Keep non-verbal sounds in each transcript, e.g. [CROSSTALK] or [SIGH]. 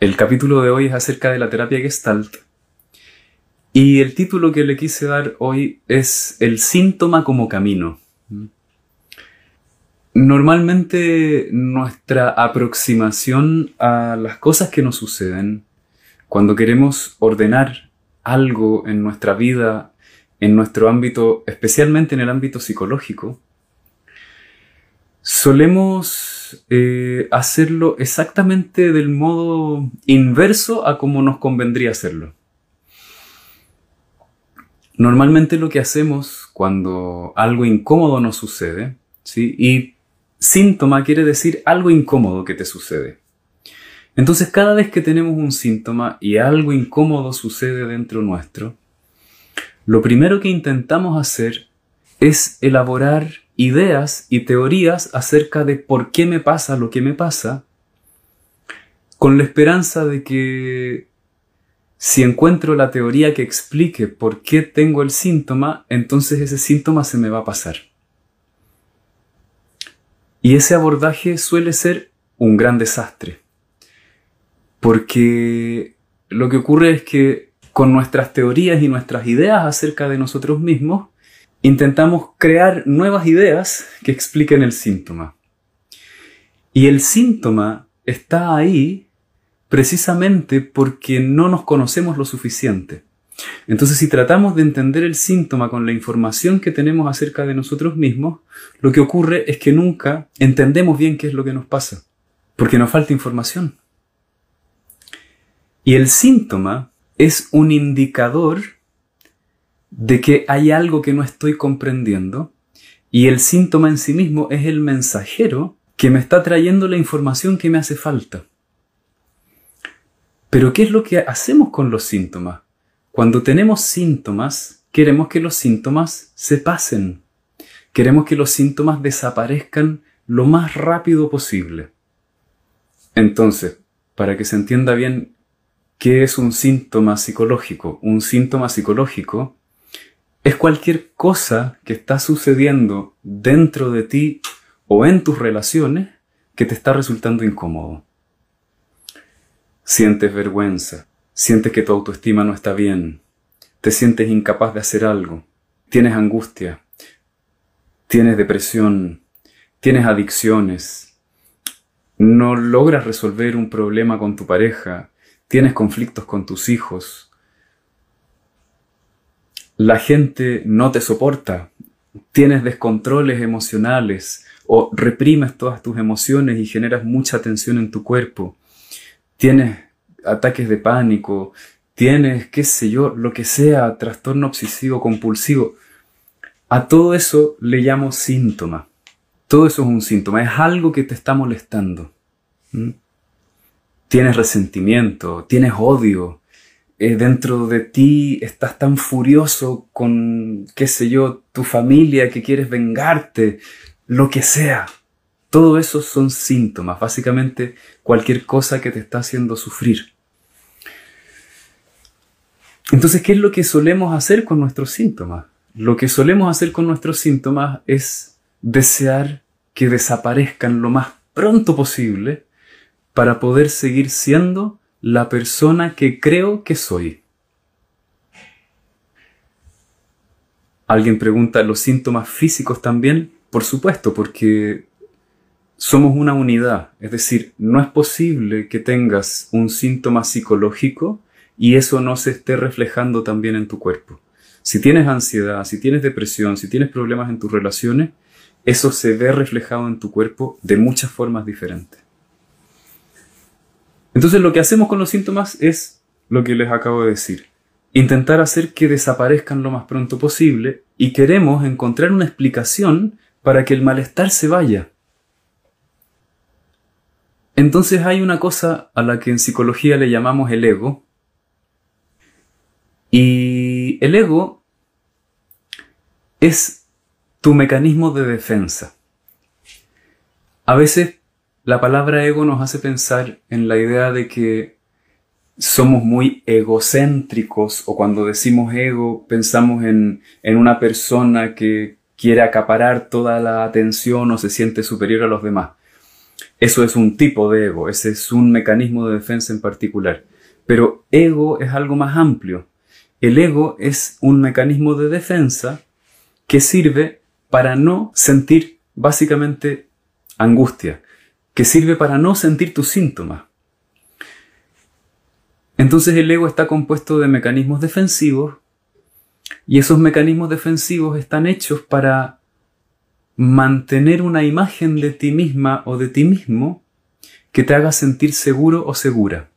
El capítulo de hoy es acerca de la terapia Gestalt y el título que le quise dar hoy es El síntoma como camino. Normalmente nuestra aproximación a las cosas que nos suceden, cuando queremos ordenar algo en nuestra vida, en nuestro ámbito, especialmente en el ámbito psicológico, solemos eh, hacerlo exactamente del modo inverso a como nos convendría hacerlo. Normalmente lo que hacemos cuando algo incómodo nos sucede, ¿sí? y síntoma quiere decir algo incómodo que te sucede. Entonces cada vez que tenemos un síntoma y algo incómodo sucede dentro nuestro, lo primero que intentamos hacer es elaborar ideas y teorías acerca de por qué me pasa lo que me pasa, con la esperanza de que si encuentro la teoría que explique por qué tengo el síntoma, entonces ese síntoma se me va a pasar. Y ese abordaje suele ser un gran desastre, porque lo que ocurre es que con nuestras teorías y nuestras ideas acerca de nosotros mismos, intentamos crear nuevas ideas que expliquen el síntoma. Y el síntoma está ahí precisamente porque no nos conocemos lo suficiente. Entonces, si tratamos de entender el síntoma con la información que tenemos acerca de nosotros mismos, lo que ocurre es que nunca entendemos bien qué es lo que nos pasa, porque nos falta información. Y el síntoma es un indicador de que hay algo que no estoy comprendiendo y el síntoma en sí mismo es el mensajero que me está trayendo la información que me hace falta. Pero ¿qué es lo que hacemos con los síntomas? Cuando tenemos síntomas, queremos que los síntomas se pasen. Queremos que los síntomas desaparezcan lo más rápido posible. Entonces, para que se entienda bien qué es un síntoma psicológico, un síntoma psicológico es cualquier cosa que está sucediendo dentro de ti o en tus relaciones que te está resultando incómodo. Sientes vergüenza, sientes que tu autoestima no está bien, te sientes incapaz de hacer algo, tienes angustia, tienes depresión, tienes adicciones, no logras resolver un problema con tu pareja, tienes conflictos con tus hijos, la gente no te soporta, tienes descontroles emocionales o reprimes todas tus emociones y generas mucha tensión en tu cuerpo, tienes ataques de pánico, tienes, qué sé yo, lo que sea, trastorno obsesivo compulsivo. A todo eso le llamo síntoma. Todo eso es un síntoma, es algo que te está molestando. ¿Mm? Tienes resentimiento, tienes odio, eh, dentro de ti estás tan furioso con, qué sé yo, tu familia que quieres vengarte, lo que sea. Todo eso son síntomas, básicamente cualquier cosa que te está haciendo sufrir. Entonces, ¿qué es lo que solemos hacer con nuestros síntomas? Lo que solemos hacer con nuestros síntomas es desear que desaparezcan lo más pronto posible para poder seguir siendo la persona que creo que soy. Alguien pregunta, ¿los síntomas físicos también? Por supuesto, porque somos una unidad. Es decir, no es posible que tengas un síntoma psicológico y eso no se esté reflejando también en tu cuerpo. Si tienes ansiedad, si tienes depresión, si tienes problemas en tus relaciones, eso se ve reflejado en tu cuerpo de muchas formas diferentes. Entonces lo que hacemos con los síntomas es lo que les acabo de decir. Intentar hacer que desaparezcan lo más pronto posible y queremos encontrar una explicación para que el malestar se vaya. Entonces hay una cosa a la que en psicología le llamamos el ego, Y el ego es tu mecanismo de defensa. A veces la palabra ego nos hace pensar en la idea de que somos muy egocéntricos o cuando decimos ego pensamos en, en una persona que quiere acaparar toda la atención o se siente superior a los demás. Eso es un tipo de ego, ese es un mecanismo de defensa en particular. Pero ego es algo más amplio. El ego es un mecanismo de defensa que sirve para no sentir básicamente angustia, que sirve para no sentir tus síntomas. Entonces el ego está compuesto de mecanismos defensivos y esos mecanismos defensivos están hechos para mantener una imagen de ti misma o de ti mismo que te haga sentir seguro o segura.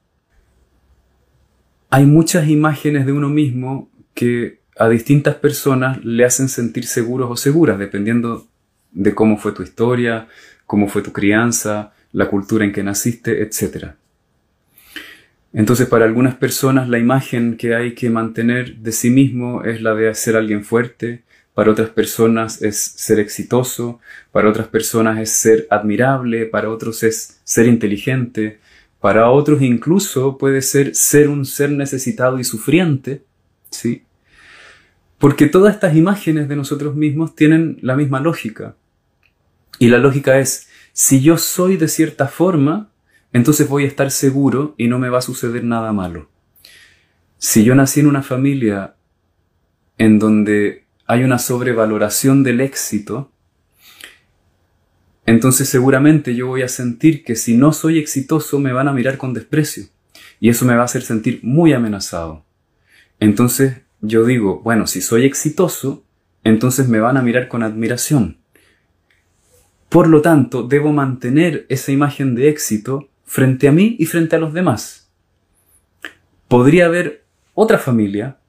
Hay muchas imágenes de uno mismo que a distintas personas le hacen sentir seguros o seguras, dependiendo de cómo fue tu historia, cómo fue tu crianza, la cultura en que naciste, etc. Entonces, para algunas personas la imagen que hay que mantener de sí mismo es la de ser alguien fuerte, para otras personas es ser exitoso, para otras personas es ser admirable, para otros es ser inteligente, para otros incluso puede ser ser un ser necesitado y sufriente, ¿sí? Porque todas estas imágenes de nosotros mismos tienen la misma lógica. Y la lógica es, si yo soy de cierta forma, entonces voy a estar seguro y no me va a suceder nada malo. Si yo nací en una familia en donde hay una sobrevaloración del éxito, entonces seguramente yo voy a sentir que si no soy exitoso me van a mirar con desprecio y eso me va a hacer sentir muy amenazado. Entonces yo digo, bueno, si soy exitoso, entonces me van a mirar con admiración. Por lo tanto, debo mantener esa imagen de éxito frente a mí y frente a los demás. Podría haber otra familia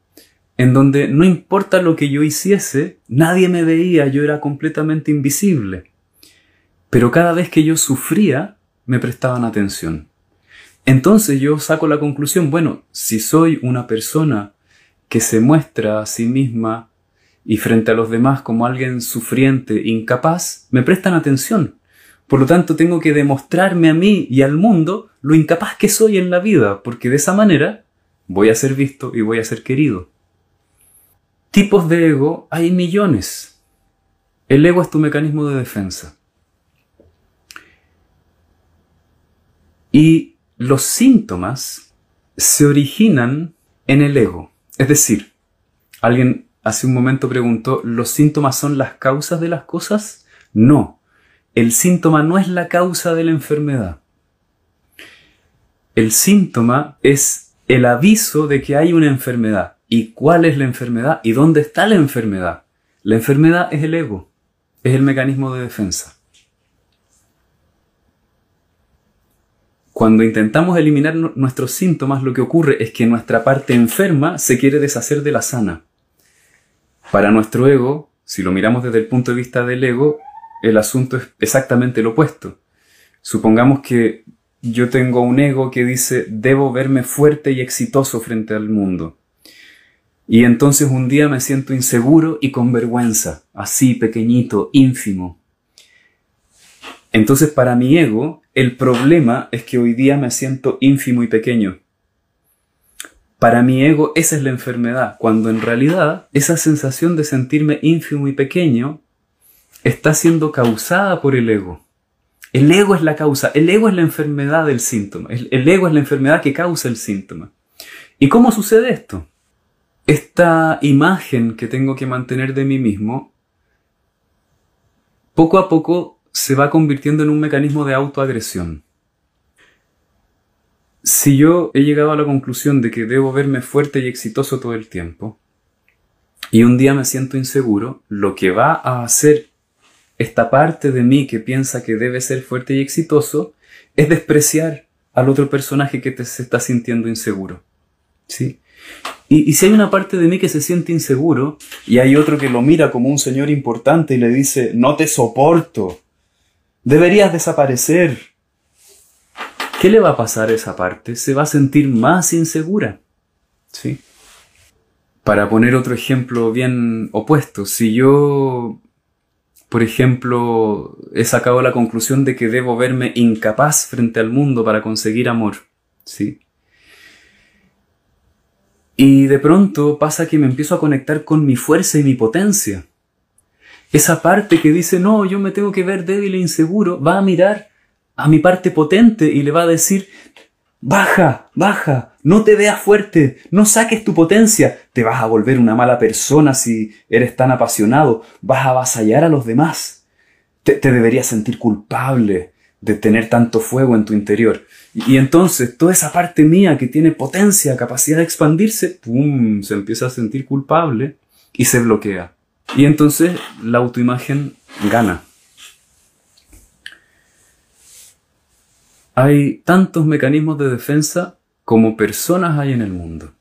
en donde no importa lo que yo hiciese, nadie me veía, yo era completamente invisible. Pero cada vez que yo sufría, me prestaban atención. Entonces yo saco la conclusión, bueno, si soy una persona que se muestra a sí misma y frente a los demás como alguien sufriente, incapaz, me prestan atención. Por lo tanto, tengo que demostrarme a mí y al mundo lo incapaz que soy en la vida, porque de esa manera voy a ser visto y voy a ser querido. Tipos de ego hay millones. El ego es tu mecanismo de defensa. Y los síntomas se originan en el ego. Es decir, alguien hace un momento preguntó, ¿los síntomas son las causas de las cosas? No, el síntoma no es la causa de la enfermedad. El síntoma es el aviso de que hay una enfermedad. ¿Y cuál es la enfermedad? ¿Y dónde está la enfermedad? La enfermedad es el ego, es el mecanismo de defensa. Cuando intentamos eliminar nuestros síntomas, lo que ocurre es que nuestra parte enferma se quiere deshacer de la sana. Para nuestro ego, si lo miramos desde el punto de vista del ego, el asunto es exactamente lo opuesto. Supongamos que yo tengo un ego que dice debo verme fuerte y exitoso frente al mundo. Y entonces un día me siento inseguro y con vergüenza, así pequeñito, ínfimo. Entonces para mi ego, el problema es que hoy día me siento ínfimo y pequeño. Para mi ego esa es la enfermedad, cuando en realidad esa sensación de sentirme ínfimo y pequeño está siendo causada por el ego. El ego es la causa, el ego es la enfermedad del síntoma, el, el ego es la enfermedad que causa el síntoma. ¿Y cómo sucede esto? esta imagen que tengo que mantener de mí mismo, poco a poco se va convirtiendo en un mecanismo de autoagresión. Si yo he llegado a la conclusión de que debo verme fuerte y exitoso todo el tiempo, y un día me siento inseguro, lo que va a hacer esta parte de mí que piensa que debe ser fuerte y exitoso es despreciar al otro personaje que te, se está sintiendo inseguro. ¿Sí? Y, si hay una parte de mí que se siente inseguro y hay otro que lo mira como un señor importante y le dice, no te soporto, deberías desaparecer, ¿qué le va a pasar a esa parte? Se va a sentir más insegura. ¿Sí? Para poner otro ejemplo bien opuesto, si yo, por ejemplo, he sacado la conclusión de que debo verme incapaz frente al mundo para conseguir amor, ¿sí? Y de pronto pasa que me empiezo a conectar con mi fuerza y mi potencia. Esa parte que dice, no, yo me tengo que ver débil e inseguro, va a mirar a mi parte potente y le va a decir, baja, baja, no te veas fuerte, no saques tu potencia, te vas a volver una mala persona si eres tan apasionado, vas a avasallar a los demás, te, deberías sentir culpable de tener tanto fuego en tu interior. Y, entonces toda esa parte mía que tiene potencia, capacidad de expandirse, ¡pum!, se empieza a sentir culpable y se bloquea. Y entonces la autoimagen gana. Hay tantos mecanismos de defensa como personas hay en el mundo.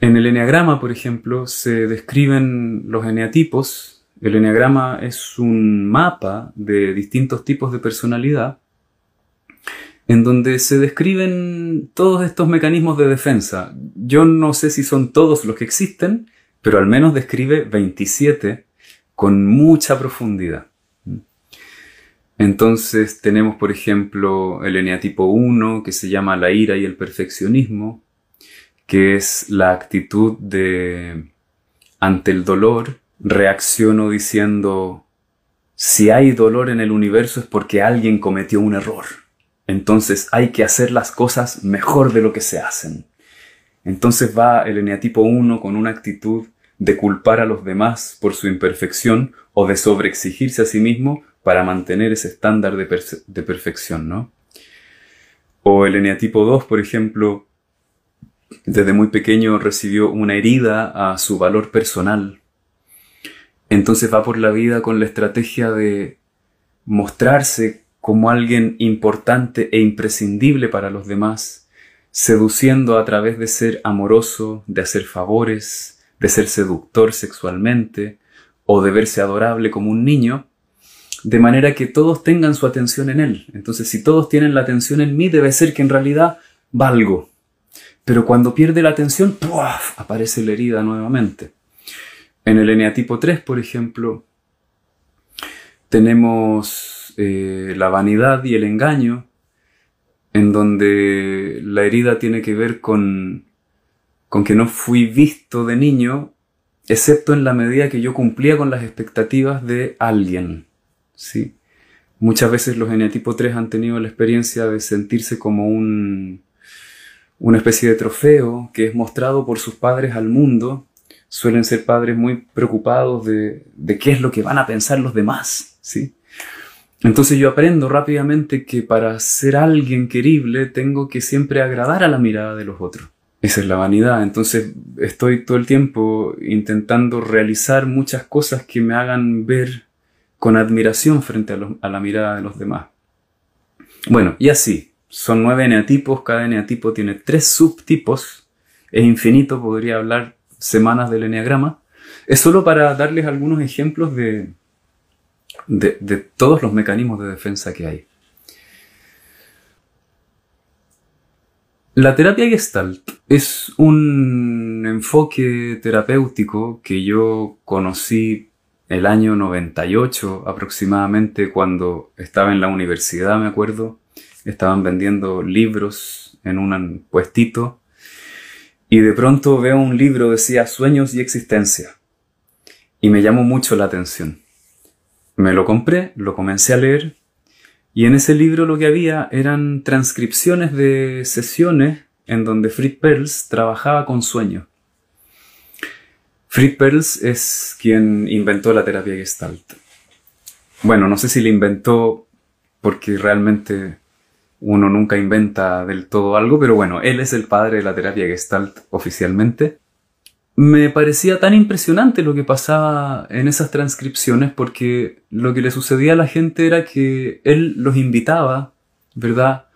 En el eneagrama, por ejemplo, se describen los eneatipos. El eneagrama es un mapa de distintos tipos de personalidad en donde se describen todos estos mecanismos de defensa. Yo no sé si son todos los que existen, pero al menos describe 27 con mucha profundidad. Entonces tenemos, por ejemplo, el eneatipo 1, que se llama la ira y el perfeccionismo, que es la actitud de, ante el dolor, reacciono diciendo, si hay dolor en el universo es porque alguien cometió un error. Entonces hay que hacer las cosas mejor de lo que se hacen. Entonces va el eneatipo 1 con una actitud de culpar a los demás por su imperfección o de sobreexigirse a sí mismo para mantener ese estándar de, perfección, ¿no? O el eneatipo 2, por ejemplo, desde muy pequeño recibió una herida a su valor personal. Entonces va por la vida con la estrategia de mostrarse como alguien importante e imprescindible para los demás, seduciendo a través de ser amoroso, de hacer favores, de ser seductor sexualmente, o de verse adorable como un niño, de manera que todos tengan su atención en Él. Entonces, si todos tienen la atención en mí, debe ser que en realidad valgo. Pero cuando pierde la atención, ¡puaf! aparece la herida nuevamente. En el eneatipo 3, por ejemplo, tenemos eh, la vanidad y el engaño, en donde la herida tiene que ver con, con que no fui visto de niño, excepto en la medida que yo cumplía con las expectativas de alguien. ¿Sí? Muchas veces los eneatipo 3 han tenido la experiencia de sentirse como un, una especie de trofeo que es mostrado por sus padres al mundo. Suelen ser padres muy preocupados de, de qué es lo que van a pensar los demás, ¿sí? Entonces yo aprendo rápidamente que para ser alguien querible tengo que siempre agradar a la mirada de los otros. Esa es la vanidad. Entonces estoy todo el tiempo intentando realizar muchas cosas que me hagan ver con admiración frente a, la mirada de los demás. Bueno, y así, son nueve eneatipos, cada eneatipo tiene tres subtipos, es infinito, podría hablar semanas del eneagrama. Es solo para darles algunos ejemplos de, de, de todos los mecanismos de defensa que hay. La terapia Gestalt es un enfoque terapéutico que yo conocí el año 98 aproximadamente, cuando estaba en la universidad, me acuerdo, estaban vendiendo libros en un puestito y de pronto veo un libro decía Sueños y Existencia y me llamó mucho la atención. Me lo compré, lo comencé a leer y en ese libro lo que había eran transcripciones de sesiones en donde Fritz Perls trabajaba con sueños. Fritz Perls es quien inventó la terapia Gestalt. Bueno, no sé si la inventó porque realmente uno nunca inventa del todo algo, pero bueno, él es el padre de la terapia Gestalt oficialmente. Me parecía tan impresionante lo que pasaba en esas transcripciones porque lo que le sucedía a la gente era que él los invitaba, ¿verdad?,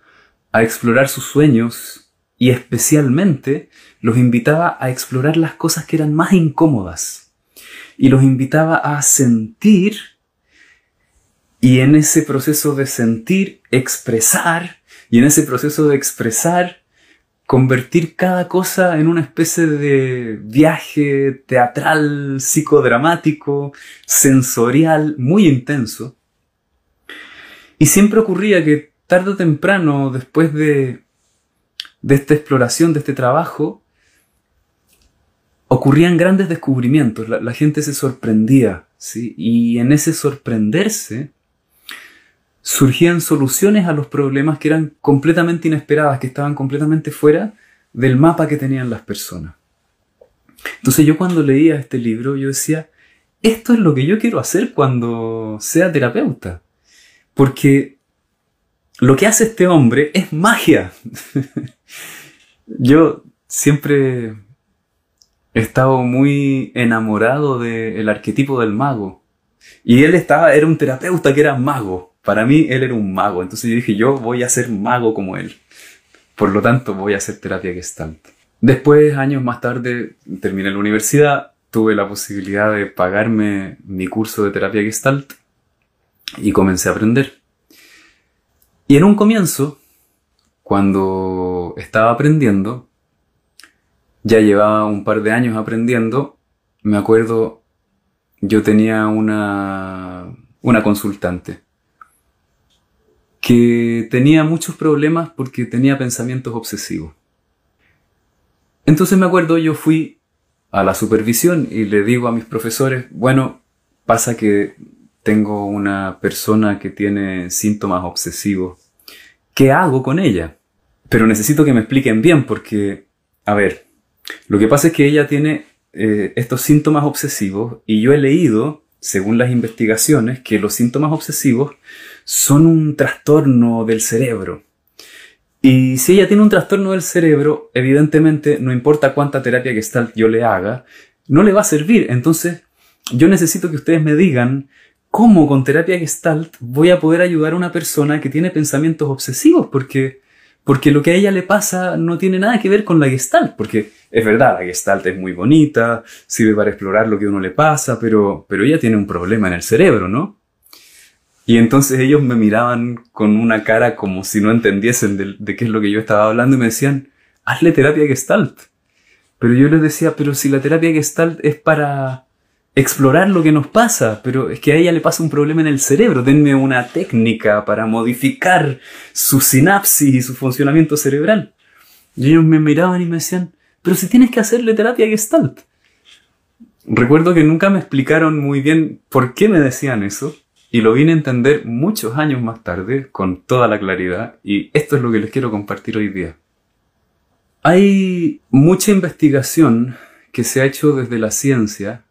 a explorar sus sueños y especialmente los invitaba a explorar las cosas que eran más incómodas y los invitaba a sentir y en ese proceso de sentir, expresar y en ese proceso de expresar convertir cada cosa en una especie de viaje teatral, psicodramático, sensorial, muy intenso. Y siempre ocurría que tarde o temprano, después de, de esta exploración, de este trabajo, ocurrían grandes descubrimientos, la, gente se sorprendía, ¿sí? y en ese sorprenderse surgían soluciones a los problemas que eran completamente inesperadas, que estaban completamente fuera del mapa que tenían las personas. Entonces yo cuando leía este libro, yo decía, esto es lo que yo quiero hacer cuando sea terapeuta. Porque lo que hace este hombre es magia. [LAUGHS] yo siempre he estado muy enamorado del arquetipo del mago. Y él estaba, era un terapeuta que era mago. Para mí él era un mago, entonces yo dije, yo voy a ser mago como él. Por lo tanto, voy a hacer terapia gestalt. Después, años más tarde, terminé la universidad, tuve la posibilidad de pagarme mi curso de terapia gestalt y comencé a aprender. Y en un comienzo, cuando estaba aprendiendo, ya llevaba un par de años aprendiendo, me acuerdo, yo tenía una, una consultante que tenía muchos problemas porque tenía pensamientos obsesivos. Entonces me acuerdo, yo fui a la supervisión y le digo a mis profesores, bueno, pasa que tengo una persona que tiene síntomas obsesivos. ¿Qué hago con ella? Pero necesito que me expliquen bien porque, a ver, lo que pasa es que ella tiene eh, estos síntomas obsesivos y yo he leído, según las investigaciones, que los síntomas obsesivos son un trastorno del cerebro. Y si ella tiene un trastorno del cerebro, evidentemente, no importa cuánta terapia gestalt yo le haga, no le va a servir. Entonces, yo necesito que ustedes me digan cómo con terapia gestalt voy a poder ayudar a una persona que tiene pensamientos obsesivos, porque, porque lo que a ella le pasa no tiene nada que ver con la gestalt, porque es verdad, la gestalt es muy bonita, sirve para explorar lo que a uno le pasa, pero, pero ella tiene un problema en el cerebro, ¿no? Y entonces ellos me miraban con una cara como si no entendiesen de, qué es lo que yo estaba hablando y me decían, hazle terapia gestalt. Pero yo les decía, pero si la terapia gestalt es para explorar lo que nos pasa, pero es que a ella le pasa un problema en el cerebro, denme una técnica para modificar su sinapsis y su funcionamiento cerebral. Y ellos me miraban y me decían, pero si tienes que hacerle terapia gestalt. Recuerdo que nunca me explicaron muy bien por qué me decían eso, y lo vine a entender muchos años más tarde con toda la claridad y esto es lo que les quiero compartir hoy día. Hay mucha investigación que se ha hecho desde la ciencia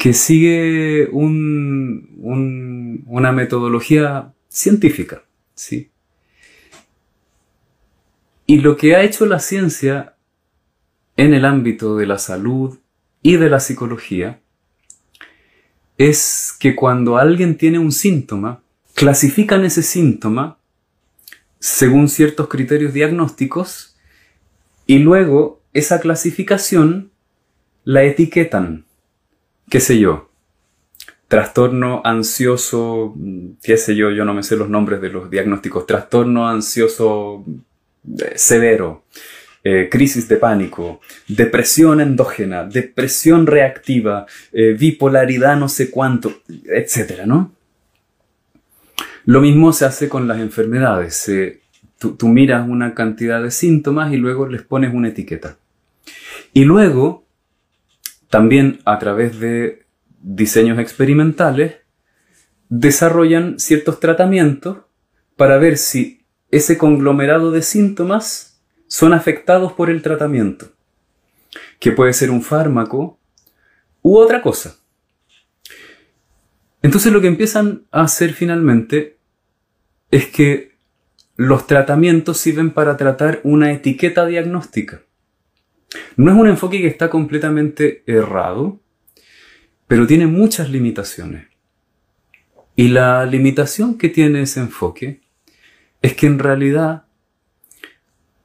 que sigue un, una metodología científica, ¿sí? Y lo que ha hecho la ciencia en el ámbito de la salud y de la psicología es que cuando alguien tiene un síntoma, clasifican ese síntoma según ciertos criterios diagnósticos y luego esa clasificación la etiquetan, qué sé yo, trastorno ansioso, qué sé yo, yo no me sé los nombres de los diagnósticos, trastorno ansioso eh, severo, eh, crisis de pánico, depresión endógena, depresión reactiva, eh, bipolaridad no sé cuánto, etcétera, ¿no? Lo mismo se hace con las enfermedades. tú, tú miras una cantidad de síntomas y luego les pones una etiqueta. Y luego, también a través de diseños experimentales, desarrollan ciertos tratamientos para ver si ese conglomerado de síntomas son afectados por el tratamiento, que puede ser un fármaco u otra cosa. Entonces lo que empiezan a hacer finalmente es que los tratamientos sirven para tratar una etiqueta diagnóstica. No es un enfoque que está completamente errado, pero tiene muchas limitaciones. Y la limitación que tiene ese enfoque es que en realidad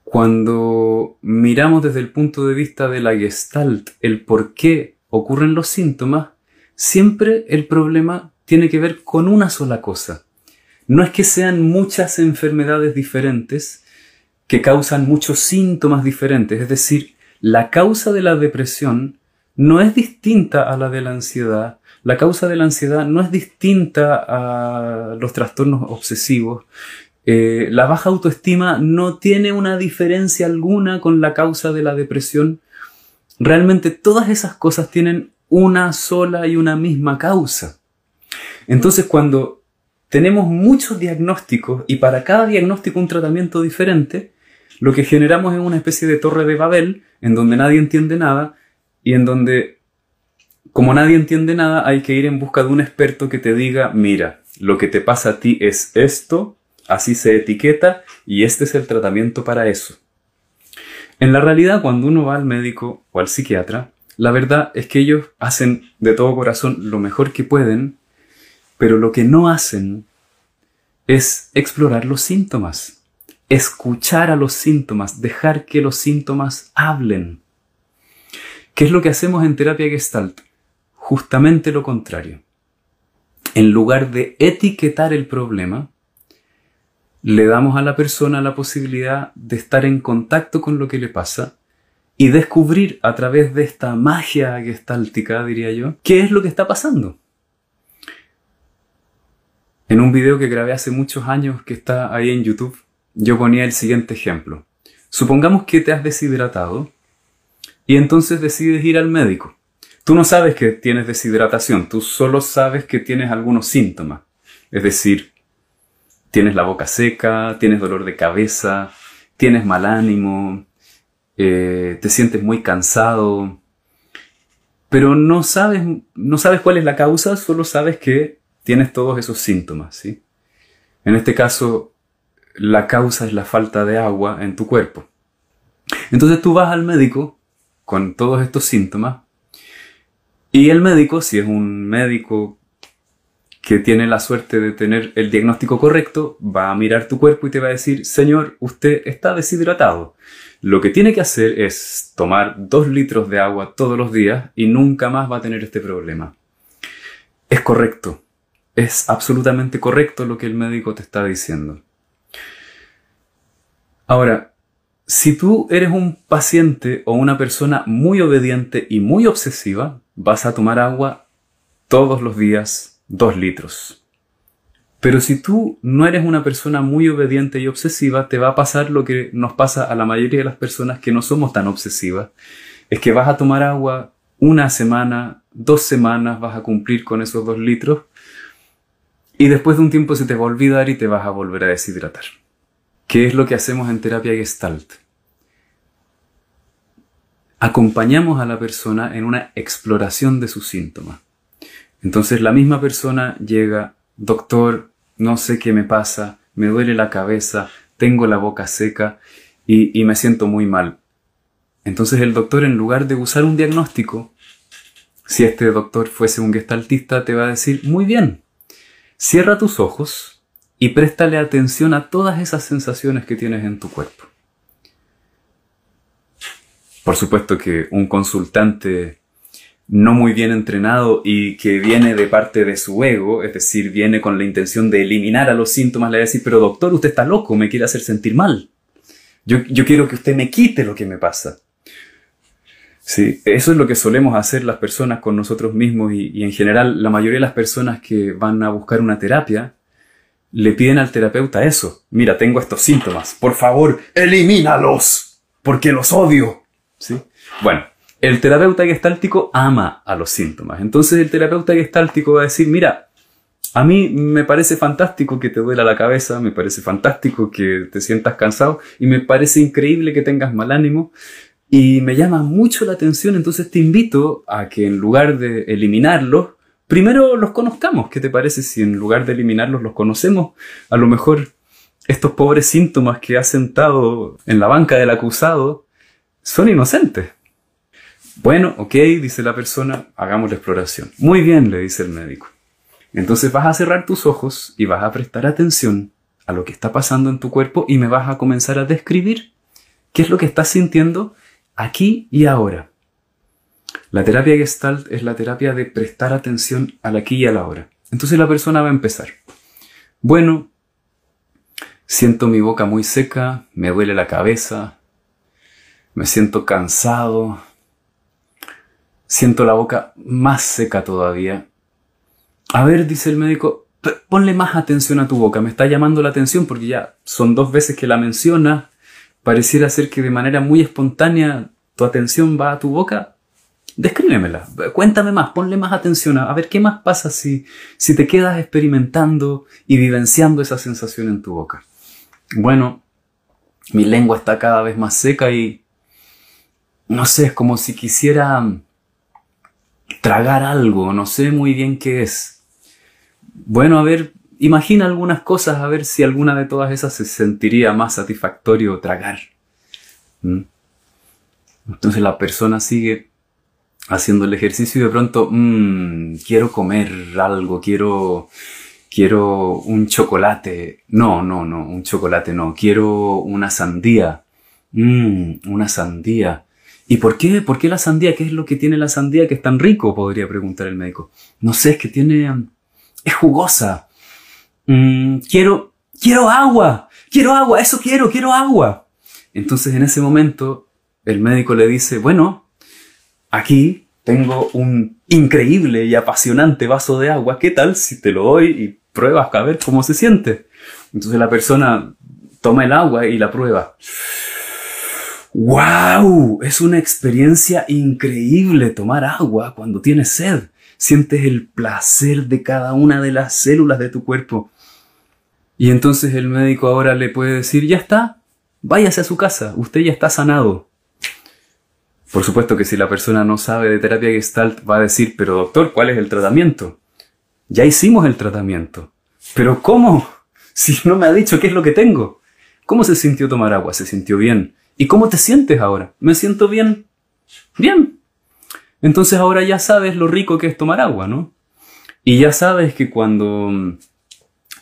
cuando miramos desde el punto de vista de la gestalt el por qué ocurren los síntomas, siempre el problema tiene que ver con una sola cosa. No es que sean muchas enfermedades diferentes, que causan muchos síntomas diferentes. Es decir, la causa de la depresión no es distinta a la de la ansiedad. La causa de la ansiedad no es distinta a los trastornos obsesivos. Eh, la baja autoestima no tiene una diferencia alguna con la causa de la depresión. Realmente todas esas cosas tienen una sola y una misma causa. Entonces cuando tenemos muchos diagnósticos y para cada diagnóstico un tratamiento diferente, lo que generamos es una especie de torre de Babel en donde nadie entiende nada y en donde, como nadie entiende nada, hay que ir en busca de un experto que te diga, mira, lo que te pasa a ti es esto, así se etiqueta y este es el tratamiento para eso. En la realidad, cuando uno va al médico o al psiquiatra, la verdad es que ellos hacen de todo corazón lo mejor que pueden, pero lo que no hacen es explorar los síntomas escuchar a los síntomas, dejar que los síntomas hablen. ¿Qué es lo que hacemos en terapia gestalt? Justamente lo contrario. En lugar de etiquetar el problema, le damos a la persona la posibilidad de estar en contacto con lo que le pasa y descubrir a través de esta magia gestáltica, diría yo, qué es lo que está pasando. En un video que grabé hace muchos años que está ahí en YouTube, yo ponía el siguiente ejemplo. Supongamos que te has deshidratado y entonces decides ir al médico. Tú no sabes que tienes deshidratación, tú solo sabes que tienes algunos síntomas. Es decir, tienes la boca seca, tienes dolor de cabeza, tienes mal ánimo, eh, te sientes muy cansado, pero no sabes, no sabes cuál es la causa, solo sabes que tienes todos esos síntomas, ¿sí? En este caso, la causa es la falta de agua en tu cuerpo. Entonces tú vas al médico con todos estos síntomas y el médico, si es un médico que tiene la suerte de tener el diagnóstico correcto, va a mirar tu cuerpo y te va a decir, señor, usted está deshidratado. Lo que tiene que hacer es tomar dos litros de agua todos los días y nunca más va a tener este problema. Es correcto. Es absolutamente correcto lo que el médico te está diciendo. Ahora, si tú eres un paciente o una persona muy obediente y muy obsesiva, vas a tomar agua todos los días, dos litros. Pero si tú no eres una persona muy obediente y obsesiva, te va a pasar lo que nos pasa a la mayoría de las personas que no somos tan obsesivas. Es que vas a tomar agua una semana, dos semanas, vas a cumplir con esos dos litros y después de un tiempo se te va a olvidar y te vas a volver a deshidratar. ¿Qué es lo que hacemos en terapia gestalt? Acompañamos a la persona en una exploración de sus síntomas. Entonces la misma persona llega, doctor, no sé qué me pasa, me duele la cabeza, tengo la boca seca y, me siento muy mal. Entonces el doctor en lugar de usar un diagnóstico, si este doctor fuese un gestaltista, te va a decir, muy bien, cierra tus ojos, y préstale atención a todas esas sensaciones que tienes en tu cuerpo. Por supuesto que un consultante no muy bien entrenado y que viene de parte de su ego, es decir, viene con la intención de eliminar a los síntomas, le va a decir, pero doctor, usted está loco, me quiere hacer sentir mal. Yo, quiero que usted me quite lo que me pasa. Sí, eso es lo que solemos hacer las personas con nosotros mismos y, y en general la mayoría de las personas que van a buscar una terapia le piden al terapeuta eso. Mira, tengo estos síntomas. Por favor, elimínalos. Porque los odio. ¿Sí? Bueno, el terapeuta gestáltico ama a los síntomas. Entonces el terapeuta gestáltico va a decir, mira, a mí me parece fantástico que te duela la cabeza, me parece fantástico que te sientas cansado y me parece increíble que tengas mal ánimo y me llama mucho la atención, entonces te invito a que en lugar de eliminarlos, primero los conozcamos. ¿Qué te parece si en lugar de eliminarlos los conocemos? A lo mejor estos pobres síntomas que ha sentado en la banca del acusado son inocentes. Bueno, ok, dice la persona, hagamos la exploración. Muy bien, le dice el médico. Entonces vas a cerrar tus ojos y vas a prestar atención a lo que está pasando en tu cuerpo y me vas a comenzar a describir qué es lo que estás sintiendo aquí y ahora. La terapia gestalt es la terapia de prestar atención al aquí y a la hora. Entonces la persona va a empezar. Bueno, Siento mi boca muy seca, me duele la cabeza, me siento cansado, siento la boca más seca todavía. A ver, dice el médico, ponle más atención a tu boca, me está llamando la atención porque ya son dos veces que la menciona, pareciera ser que de manera muy espontánea tu atención va a tu boca. Descríbemela, cuéntame más, ponle más atención a, a ver qué más pasa si, si te quedas experimentando y vivenciando esa sensación en tu boca. Bueno, mi lengua está cada vez más seca y no sé, es como si quisiera tragar algo, no sé muy bien qué es. Bueno, a ver, imagina algunas cosas, a ver si alguna de todas esas se sentiría más satisfactorio tragar. ¿Mm? Entonces la persona sigue haciendo el ejercicio y de pronto, mmm, quiero comer algo, quiero, quiero un chocolate. No, no, no, un chocolate no, quiero una sandía. Mmm, una sandía. ¿Y por qué? ¿Por qué la sandía? ¿Qué es lo que tiene la sandía que es tan rico? Podría preguntar el médico. No sé, es que tiene... es jugosa. Mm, quiero... quiero agua. Quiero agua. Eso quiero. Quiero agua. Entonces en ese momento el médico le dice, bueno, aquí tengo un increíble y apasionante vaso de agua. ¿Qué tal si te lo doy y pruebas a ver cómo se siente? Entonces la persona toma el agua y la prueba. ¡Wow! Es una experiencia increíble tomar agua cuando tienes sed. Sientes el placer de cada una de las células de tu cuerpo. Y entonces el médico ahora le puede decir, ya está, váyase a su casa, usted ya está sanado. Por supuesto que si la persona no sabe de terapia gestalt va a decir, pero doctor, ¿cuál es el tratamiento? Ya hicimos el tratamiento. Pero ¿cómo? [LAUGHS] Si no me ha dicho qué es lo que tengo. ¿Cómo se sintió tomar agua? ¿Se sintió bien? ¿Y cómo te sientes ahora? Me siento bien. Bien. Entonces ahora ya sabes lo rico que es tomar agua, ¿no? Y ya sabes que cuando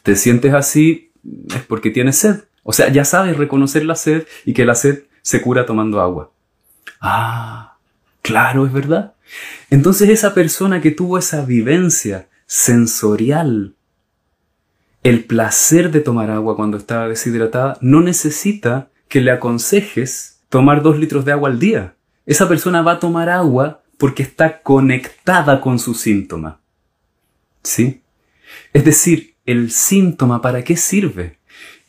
te sientes así es porque tienes sed. O sea, ya sabes reconocer la sed y que la sed se cura tomando agua. Ah, claro, es verdad. Entonces esa persona que tuvo esa vivencia sensorial, el placer de tomar agua cuando estaba deshidratada, no necesita que le aconsejes tomar dos litros de agua al día. Esa persona va a tomar agua porque está conectada con su síntoma. ¿Sí? Es decir, el síntoma para qué sirve?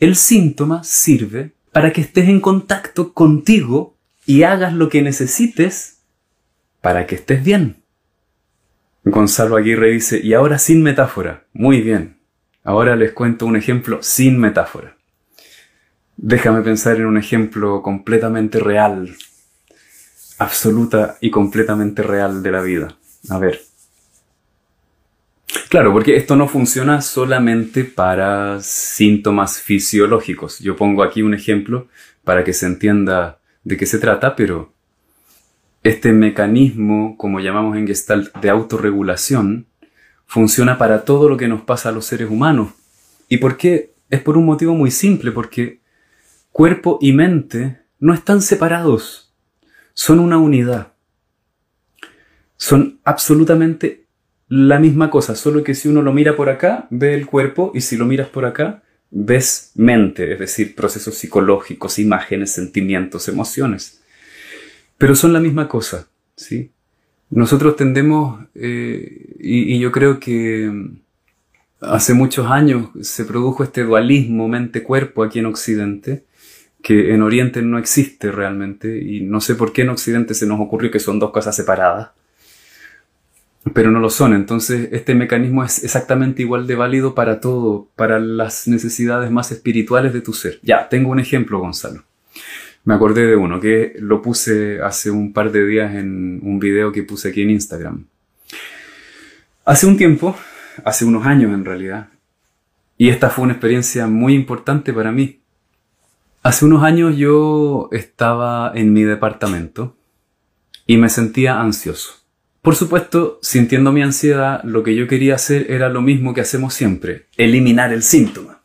El síntoma sirve para que estés en contacto contigo y hagas lo que necesites para que estés bien. Gonzalo Aguirre dice, y ahora sin metáfora. Muy bien. Ahora les cuento un ejemplo sin metáfora. Déjame pensar en un ejemplo completamente real, absoluta y completamente real de la vida. A ver. Claro, porque esto no funciona solamente para síntomas fisiológicos. Yo pongo aquí un ejemplo para que se entienda de qué se trata, pero este mecanismo, como llamamos en Gestalt, de autorregulación, funciona para todo lo que nos pasa a los seres humanos. ¿Y por qué? Es por un motivo muy simple, porque cuerpo y mente no están separados, son una unidad. Son absolutamente la misma cosa, solo que si uno lo mira por acá, ve el cuerpo y si lo miras por acá, ves mente, es decir, procesos psicológicos, imágenes, sentimientos, emociones. Pero son la misma cosa, ¿sí? Nosotros tendemos, eh, y yo creo que hace muchos años se produjo este dualismo mente-cuerpo aquí en Occidente, que en Oriente no existe realmente y no sé por qué en Occidente se nos ocurrió que son dos cosas separadas, pero no lo son. Entonces este mecanismo es exactamente igual de válido para todo, para las necesidades más espirituales de tu ser. Ya, tengo un ejemplo, Gonzalo. Me acordé de uno que lo puse hace un par de días en un video que puse aquí en Instagram. Hace un tiempo, hace unos años en realidad, y esta fue una experiencia muy importante para mí, Hace unos años yo estaba en mi departamento y me sentía ansioso. Por supuesto, sintiendo mi ansiedad, lo que yo quería hacer era lo mismo que hacemos siempre, eliminar el síntoma.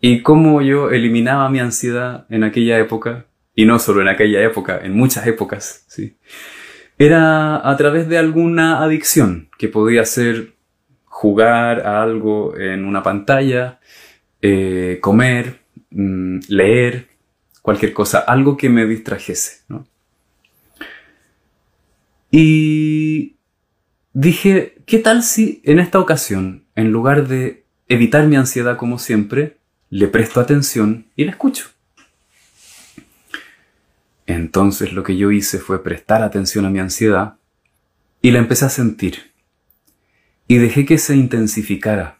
¿Y cómo yo eliminaba mi ansiedad en aquella época? Y no solo en aquella época, en muchas épocas, ¿sí? Era a través de alguna adicción, que podía ser jugar a algo en una pantalla, eh, comer, mm, leer, cualquier cosa, algo que me distrajese. Y dije, ¿qué tal si en esta ocasión, en lugar de evitar mi ansiedad como siempre, le presto atención y la escucho? Entonces lo que yo hice fue prestar atención a mi ansiedad y la empecé a sentir. Y dejé que se intensificara.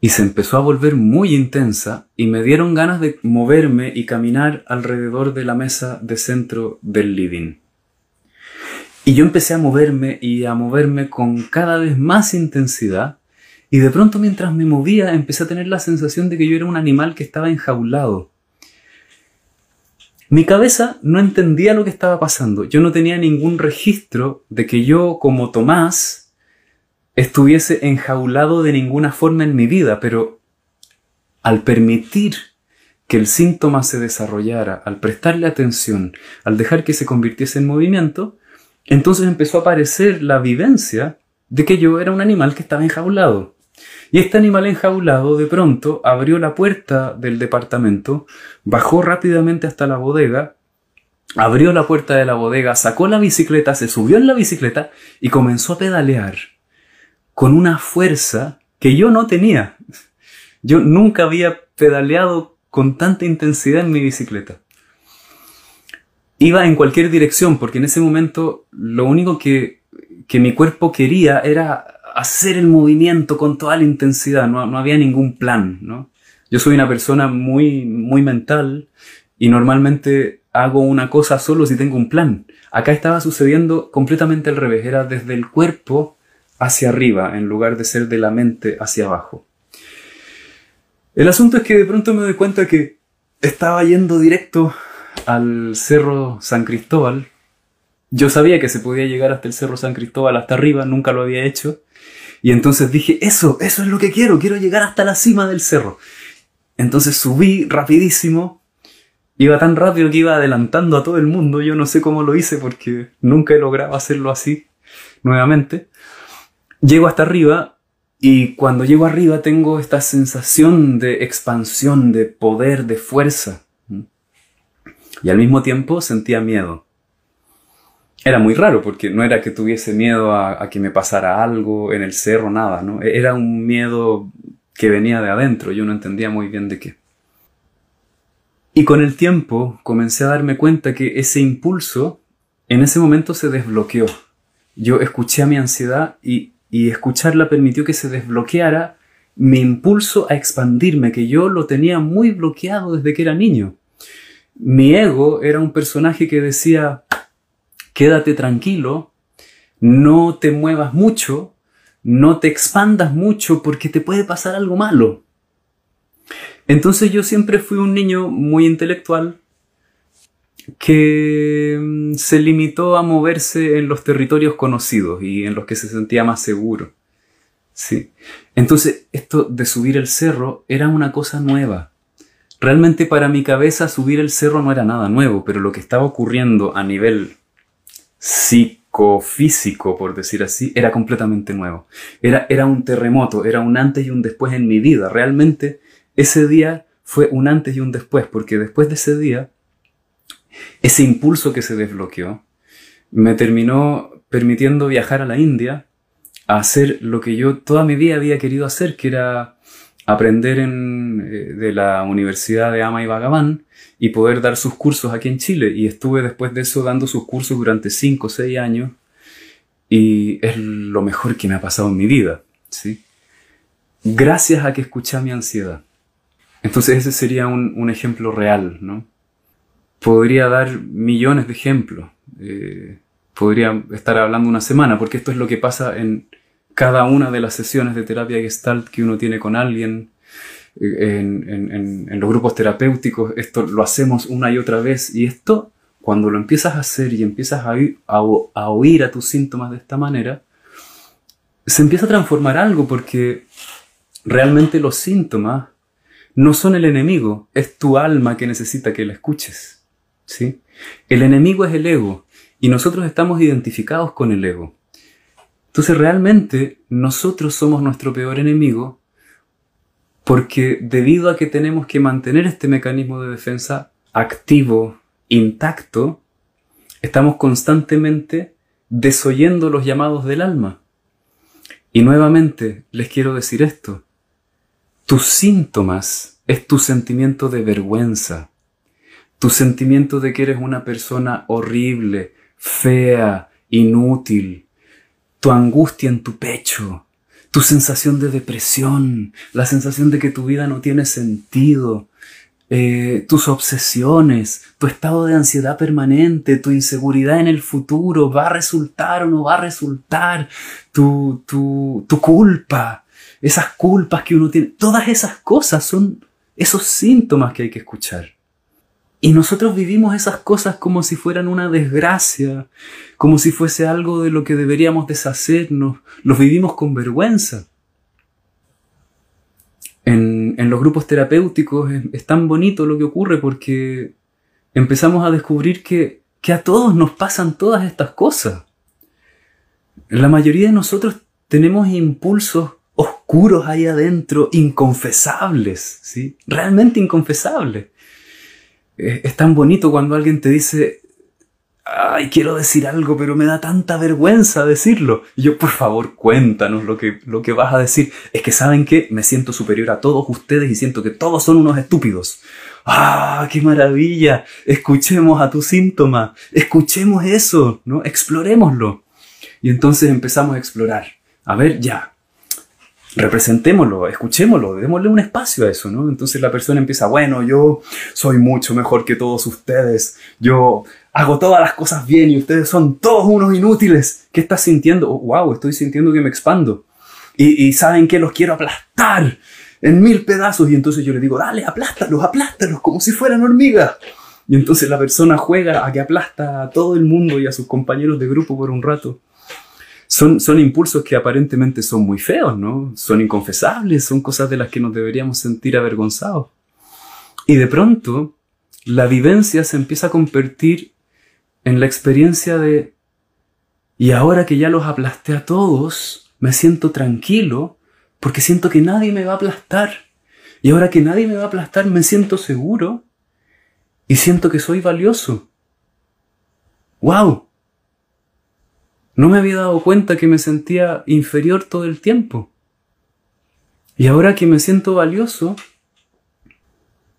Y se empezó a volver muy intensa y me dieron ganas de moverme y caminar alrededor de la mesa de centro del living. Y yo empecé a moverme y a moverme con cada vez más intensidad y de pronto mientras me movía empecé a tener la sensación de que yo era un animal que estaba enjaulado mi cabeza no entendía lo que estaba pasando. Yo no tenía ningún registro de que yo, como Tomás, estuviese enjaulado de ninguna forma en mi vida, pero al permitir que el síntoma se desarrollara, al prestarle atención, al dejar que se convirtiese en movimiento, entonces empezó a aparecer la vivencia de que yo era un animal que estaba enjaulado. Y este animal enjaulado de pronto abrió la puerta del departamento, bajó rápidamente hasta la bodega, abrió la puerta de la bodega, sacó la bicicleta, se subió en la bicicleta y comenzó a pedalear con una fuerza que yo no tenía. Yo nunca había pedaleado con tanta intensidad en mi bicicleta. Iba en cualquier dirección porque en ese momento lo único que, que mi cuerpo quería era hacer el movimiento con toda la intensidad, no, no había ningún plan, ¿no? Yo soy una persona muy, muy mental y normalmente hago una cosa solo si tengo un plan. Acá estaba sucediendo completamente al revés, era desde el cuerpo hacia arriba en lugar de ser de la mente hacia abajo. El asunto es que de pronto me doy cuenta que estaba yendo directo al Cerro San Cristóbal. Yo sabía que se podía llegar hasta el Cerro San Cristóbal hasta arriba, nunca lo había hecho. Y entonces dije, eso, eso es lo que quiero, quiero llegar hasta la cima del cerro. Entonces subí rapidísimo, iba tan rápido que iba adelantando a todo el mundo, yo no sé cómo lo hice porque nunca he logrado hacerlo así nuevamente. Llego hasta arriba y cuando llego arriba tengo esta sensación de expansión, de poder, de fuerza. Y al mismo tiempo sentía miedo era muy raro porque no era que tuviese miedo a, que me pasara algo en el cerro, nada, ¿no? E-, era un miedo que venía de adentro, yo no entendía muy bien de qué. Y con el tiempo comencé a darme cuenta que ese impulso en ese momento se desbloqueó. Yo escuché a mi ansiedad y, y escucharla permitió que se desbloqueara mi impulso a expandirme, que yo lo tenía muy bloqueado desde que era niño. Mi ego era un personaje que decía, quédate tranquilo, no te muevas mucho, no te expandas mucho porque te puede pasar algo malo. Entonces yo siempre fui un niño muy intelectual que mm, se limitó a moverse en los territorios conocidos y en los que se sentía más seguro. Sí. Entonces esto de subir el cerro era una cosa nueva. Realmente para mi cabeza subir el cerro no era nada nuevo, pero lo que estaba ocurriendo a nivel psicofísico, por decir así, era completamente nuevo. Era, era un terremoto, era un antes y un después en mi vida. Realmente ese día fue un antes y un después, porque después de ese día, ese impulso que se desbloqueó me terminó permitiendo viajar a la India a hacer lo que yo toda mi vida había querido hacer, que era aprender en, eh, de la Universidad de Ama y Bhagavan y poder dar sus cursos aquí en Chile. Y estuve después de eso dando sus cursos durante 5 o 6 años y es lo mejor que me ha pasado en mi vida, ¿sí? Gracias a que escuché mi ansiedad. Entonces ese sería un, un, ejemplo real, ¿no? Podría dar millones de ejemplos. Eh, podría estar hablando una semana, porque esto es lo que pasa en, cada una de las sesiones de terapia gestalt que uno tiene con alguien, eh, en, los grupos terapéuticos, esto lo hacemos una y otra vez y esto, cuando lo empiezas a hacer y empiezas a, a oír a tus síntomas de esta manera, se empieza a transformar algo porque realmente los síntomas no son el enemigo, es tu alma que necesita que la escuches. ¿sí? El enemigo es el ego y nosotros estamos identificados con el ego. Entonces realmente nosotros somos nuestro peor enemigo porque debido a que tenemos que mantener este mecanismo de defensa activo, intacto, estamos constantemente desoyendo los llamados del alma. Y nuevamente les quiero decir esto. Tus síntomas es tu sentimiento de vergüenza, tu sentimiento de que eres una persona horrible, fea, inútil, tu angustia en tu pecho, tu sensación de depresión, la sensación de que tu vida no tiene sentido, eh, tus obsesiones, tu estado de ansiedad permanente, tu inseguridad en el futuro, va a resultar o no va a resultar, tu, tu, tu culpa, esas culpas que uno tiene, todas esas cosas son esos síntomas que hay que escuchar. Y nosotros vivimos esas cosas como si fueran una desgracia, como si fuese algo de lo que deberíamos deshacernos, los vivimos con vergüenza. En, en los grupos terapéuticos es, tan bonito lo que ocurre porque empezamos a descubrir que, que a todos nos pasan todas estas cosas. La mayoría de nosotros tenemos impulsos oscuros ahí adentro, inconfesables, ¿sí? Realmente inconfesables es tan bonito cuando alguien te dice, ay, quiero decir algo, pero me da tanta vergüenza decirlo. Y yo, por favor, cuéntanos lo que, lo que vas a decir. Es que saben que me siento superior a todos ustedes y siento que todos son unos estúpidos. ¡Ah, qué maravilla! Escuchemos a tu síntoma, escuchemos eso, ¿no? Explorémoslo. Y entonces empezamos a explorar. A ver, ya, representémoslo, escuchémoslo, démosle un espacio a eso, ¿no? Entonces la persona empieza, bueno, yo soy mucho mejor que todos ustedes, yo hago todas las cosas bien y ustedes son todos unos inútiles. ¿Qué estás sintiendo? wow, estoy sintiendo que me expando. Y, y saben que los quiero aplastar en mil pedazos y entonces yo le digo, dale, aplástalos, aplástalos como si fueran hormigas. Y entonces la persona juega a que aplasta a todo el mundo y a sus compañeros de grupo por un rato son, son impulsos que aparentemente son muy feos, ¿no? Son inconfesables, son cosas de las que nos deberíamos sentir avergonzados. Y de pronto, la vivencia se empieza a convertir en la experiencia de, y ahora que ya los aplasté a todos, me siento tranquilo porque siento que nadie me va a aplastar. Y ahora que nadie me va a aplastar, me siento seguro y siento que soy valioso. ¡Wow! No me había dado cuenta que me sentía inferior todo el tiempo. Y ahora que me siento valioso,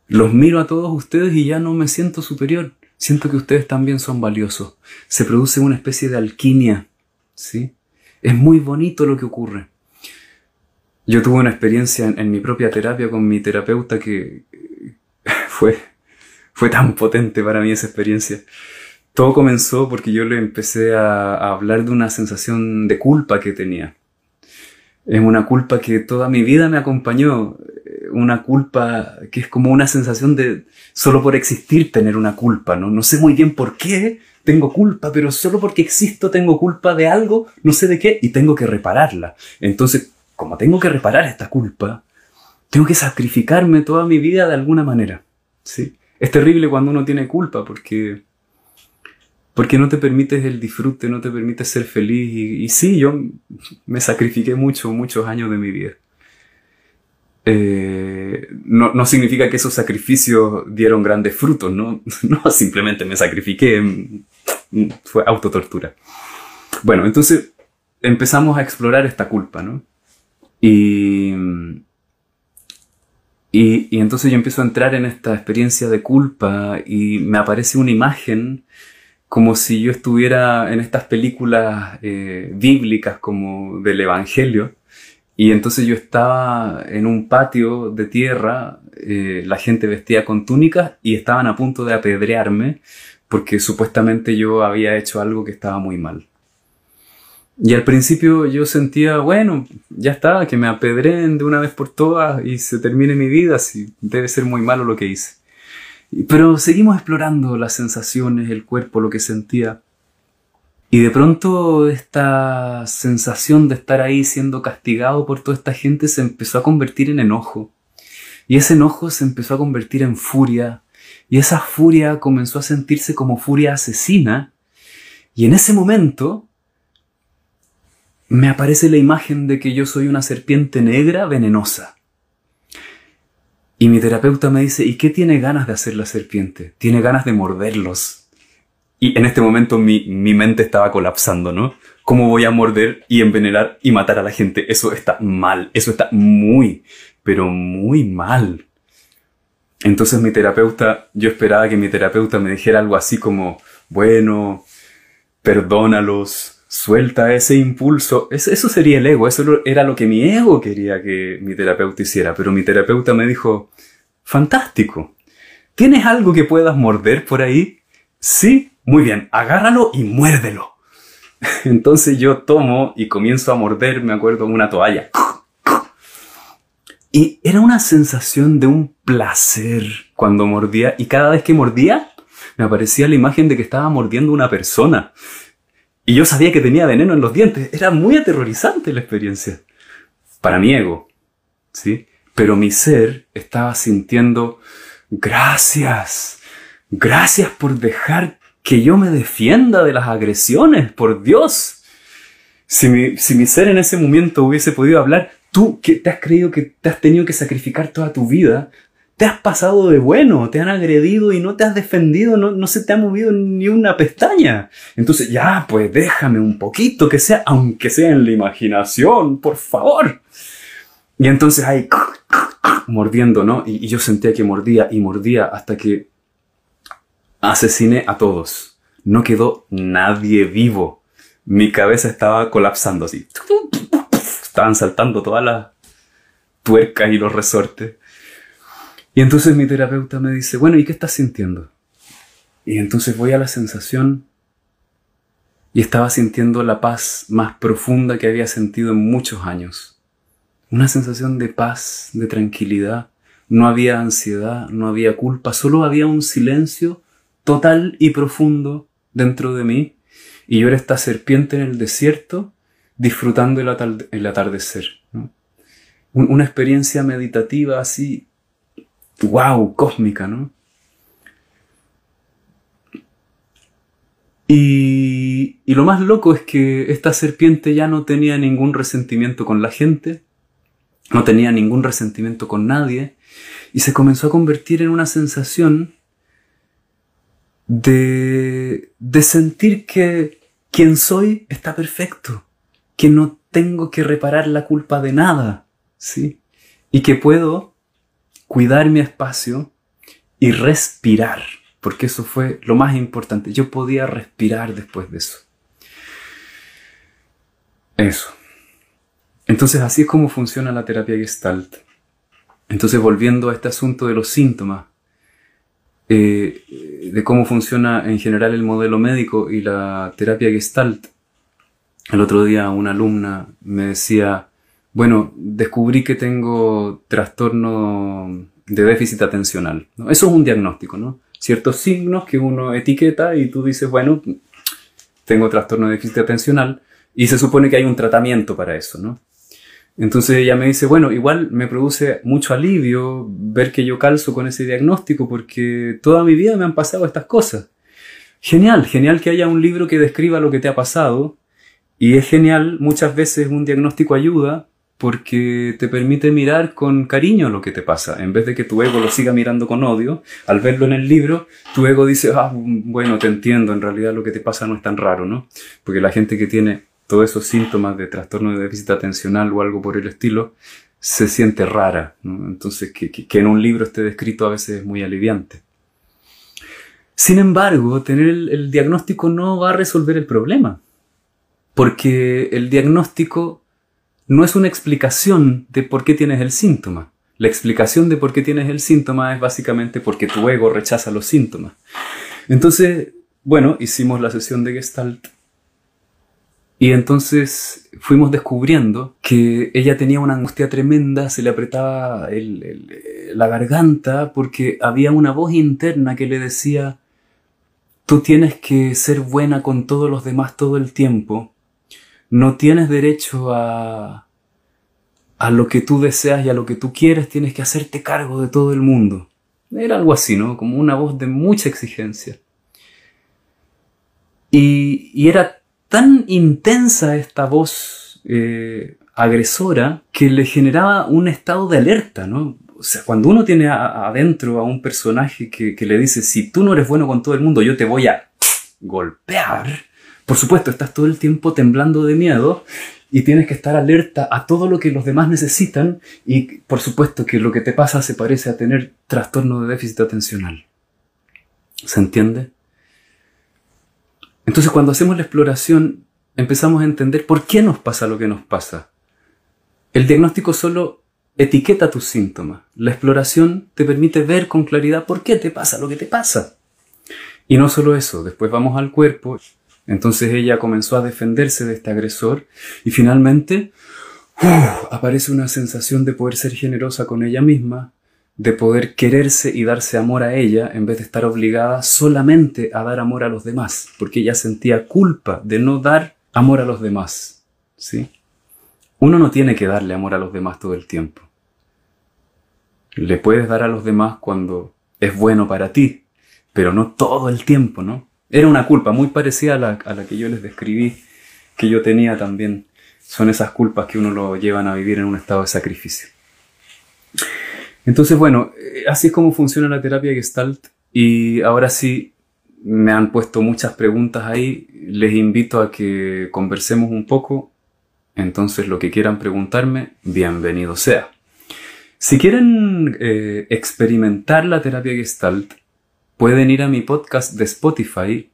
los miro a todos ustedes y ya no me siento superior. Siento que ustedes también son valiosos. Se produce una especie de alquimia. ¿sí? Es muy bonito lo que ocurre. Yo tuve una experiencia en, mi propia terapia con mi terapeuta que [LAUGHS] fue, fue tan potente para mí esa experiencia. Todo comenzó porque yo le empecé a, hablar de una sensación de culpa que tenía. Es una culpa que toda mi vida me acompañó. Una culpa que es como una sensación de solo por existir tener una culpa, ¿no? No sé muy bien por qué tengo culpa, pero solo porque existo tengo culpa de algo, no sé de qué, y tengo que repararla. Entonces, como tengo que reparar esta culpa, tengo que sacrificarme toda mi vida de alguna manera. ¿sí? Es terrible cuando uno tiene culpa porque porque no te permites el disfrute, no te permites ser feliz. Y, sí, yo me sacrifiqué mucho, muchos años de mi vida. Eh, no, no, significa que esos sacrificios dieron grandes frutos, ¿no? [LAUGHS] No, simplemente me sacrifiqué, fue autotortura. Bueno, entonces empezamos a explorar esta culpa, ¿no? Y, y, y entonces yo empiezo a entrar en esta experiencia de culpa y me aparece una imagen como si yo estuviera en estas películas eh, bíblicas como del Evangelio. Y entonces yo estaba en un patio de tierra, eh, la gente vestía con túnicas y estaban a punto de apedrearme porque supuestamente yo había hecho algo que estaba muy mal. Y al principio yo sentía, bueno, ya está, que me apedreen de una vez por todas y se termine mi vida, si debe ser muy malo lo que hice. Pero seguimos explorando las sensaciones, el cuerpo, lo que sentía. Y de pronto esta sensación de estar ahí siendo castigado por toda esta gente se empezó a convertir en enojo. Y ese enojo se empezó a convertir en furia. Y esa furia comenzó a sentirse como furia asesina. Y en ese momento me aparece la imagen de que yo soy una serpiente negra venenosa. Y mi terapeuta me dice, ¿y qué tiene ganas de hacer la serpiente? Tiene ganas de morderlos. Y en este momento mi, mi mente estaba colapsando, ¿no? ¿Cómo voy a morder y envenenar y matar a la gente? Eso está mal, eso está muy, pero muy mal. Entonces mi terapeuta, yo esperaba que mi terapeuta me dijera algo así como, bueno, perdónalos, suelta ese impulso. Eso, sería el ego, eso era lo que mi ego quería que mi terapeuta hiciera. Pero mi terapeuta me dijo, fantástico, ¿tienes algo que puedas morder por ahí? Sí, muy bien, agárralo y muérdelo. [LAUGHS] Entonces yo tomo y comienzo a morder, me acuerdo, una toalla. Y era una sensación de un placer cuando mordía. Y cada vez que mordía, me aparecía la imagen de que estaba mordiendo una persona. Y yo sabía que tenía veneno en los dientes. Era muy aterrorizante la experiencia. Para mi ego. ¿Sí? Pero mi ser estaba sintiendo, gracias. Gracias por dejar que yo me defienda de las agresiones, por Dios. Si mi, si mi ser en ese momento hubiese podido hablar, tú que te has creído que te has tenido que sacrificar toda tu vida, te has pasado de bueno, te han agredido y no te has defendido, no, no se te ha movido ni una pestaña. Entonces, ya, pues déjame un poquito, que sea, aunque sea en la imaginación, por favor. Y entonces ahí, mordiendo, ¿no? Y, y yo sentía que mordía y mordía hasta que asesiné a todos. No quedó nadie vivo. Mi cabeza estaba colapsando así. Estaban saltando todas las tuercas y los resortes. Y entonces mi terapeuta me dice, bueno, ¿y qué estás sintiendo? Y entonces voy a la sensación y estaba sintiendo la paz más profunda que había sentido en muchos años. Una sensación de paz, de tranquilidad. No había ansiedad, no había culpa, solo había un silencio total y profundo dentro de mí. Y yo era esta serpiente en el desierto disfrutando el, atardecer. Una experiencia meditativa así, wow, cósmica, ¿no? Y, y, lo más loco es que esta serpiente ya no tenía ningún resentimiento con la gente, no tenía ningún resentimiento con nadie, y se comenzó a convertir en una sensación de, de sentir que quien soy está perfecto, que no tengo que reparar la culpa de nada, ¿sí? Y que puedo cuidar mi espacio y respirar, porque eso fue lo más importante. Yo podía respirar después de eso. Eso. Entonces así es como funciona la terapia gestalt. Entonces volviendo a este asunto de los síntomas, eh, de cómo funciona en general el modelo médico y la terapia gestalt, el otro día una alumna me decía, bueno, descubrí que tengo trastorno de déficit atencional. Eso es un diagnóstico, ¿no? Ciertos signos que uno etiqueta y tú dices, bueno, tengo trastorno de déficit atencional y se supone que hay un tratamiento para eso, ¿no? Entonces ella me dice, bueno, igual me produce mucho alivio ver que yo calzo con ese diagnóstico porque toda mi vida me han pasado estas cosas. Genial, genial que haya un libro que describa lo que te ha pasado y es genial, muchas veces un diagnóstico ayuda porque te permite mirar con cariño lo que te pasa. En vez de que tu ego lo siga mirando con odio, al verlo en el libro, tu ego dice, ah, bueno, te entiendo, en realidad lo que te pasa no es tan raro, ¿no? Porque la gente que tiene todos esos síntomas de trastorno de déficit atencional o algo por el estilo, se siente rara. Entonces, que, en un libro esté descrito a veces es muy aliviante. Sin embargo, tener el, diagnóstico no va a resolver el problema, porque el diagnóstico no es una explicación de por qué tienes el síntoma. La explicación de por qué tienes el síntoma es básicamente porque tu ego rechaza los síntomas. Entonces, bueno, hicimos la sesión de Gestalt y entonces fuimos descubriendo que ella tenía una angustia tremenda, se le apretaba la garganta porque había una voz interna que le decía, tú tienes que ser buena con todos los demás todo el tiempo, no tienes derecho a, a lo que tú deseas y a lo que tú quieres, tienes que hacerte cargo de todo el mundo. Era algo así, ¿no? Como una voz de mucha exigencia. Y, y era tan intensa esta voz eh, agresora que le generaba un estado de alerta, ¿no? o sea, cuando uno tiene adentro a un personaje que, que le dice, si tú no eres bueno con todo el mundo, yo te voy a golpear, por supuesto, estás todo el tiempo temblando de miedo y tienes que estar alerta a todo lo que los demás necesitan y por supuesto que lo que te pasa se parece a tener trastorno de déficit atencional. ¿Se entiende? Entonces cuando hacemos la exploración empezamos a entender por qué nos pasa lo que nos pasa. El diagnóstico solo etiqueta tus síntomas. La exploración te permite ver con claridad por qué te pasa lo que te pasa. Y no solo eso, después vamos al cuerpo entonces ella comenzó a defenderse de este agresor y finalmente aparece una sensación de poder ser generosa con ella misma, de poder quererse y darse amor a ella en vez de estar obligada solamente a dar amor a los demás, porque ella sentía culpa de no dar amor a los demás. ¿sí? Uno no tiene que darle amor a los demás todo el tiempo. Le puedes dar a los demás cuando es bueno para ti, pero no todo el tiempo, ¿no? Era una culpa muy parecida a la, que yo les describí, que yo tenía también. Son esas culpas que uno lo llevan a vivir en un estado de sacrificio. Entonces, bueno, eh, así es como funciona la terapia Gestalt. Y ahora sí, me han puesto muchas preguntas ahí. Les invito a que conversemos un poco. Entonces, lo que quieran preguntarme, bienvenido sea. Si quieren eh, experimentar la terapia Gestalt, pueden ir a mi podcast de Spotify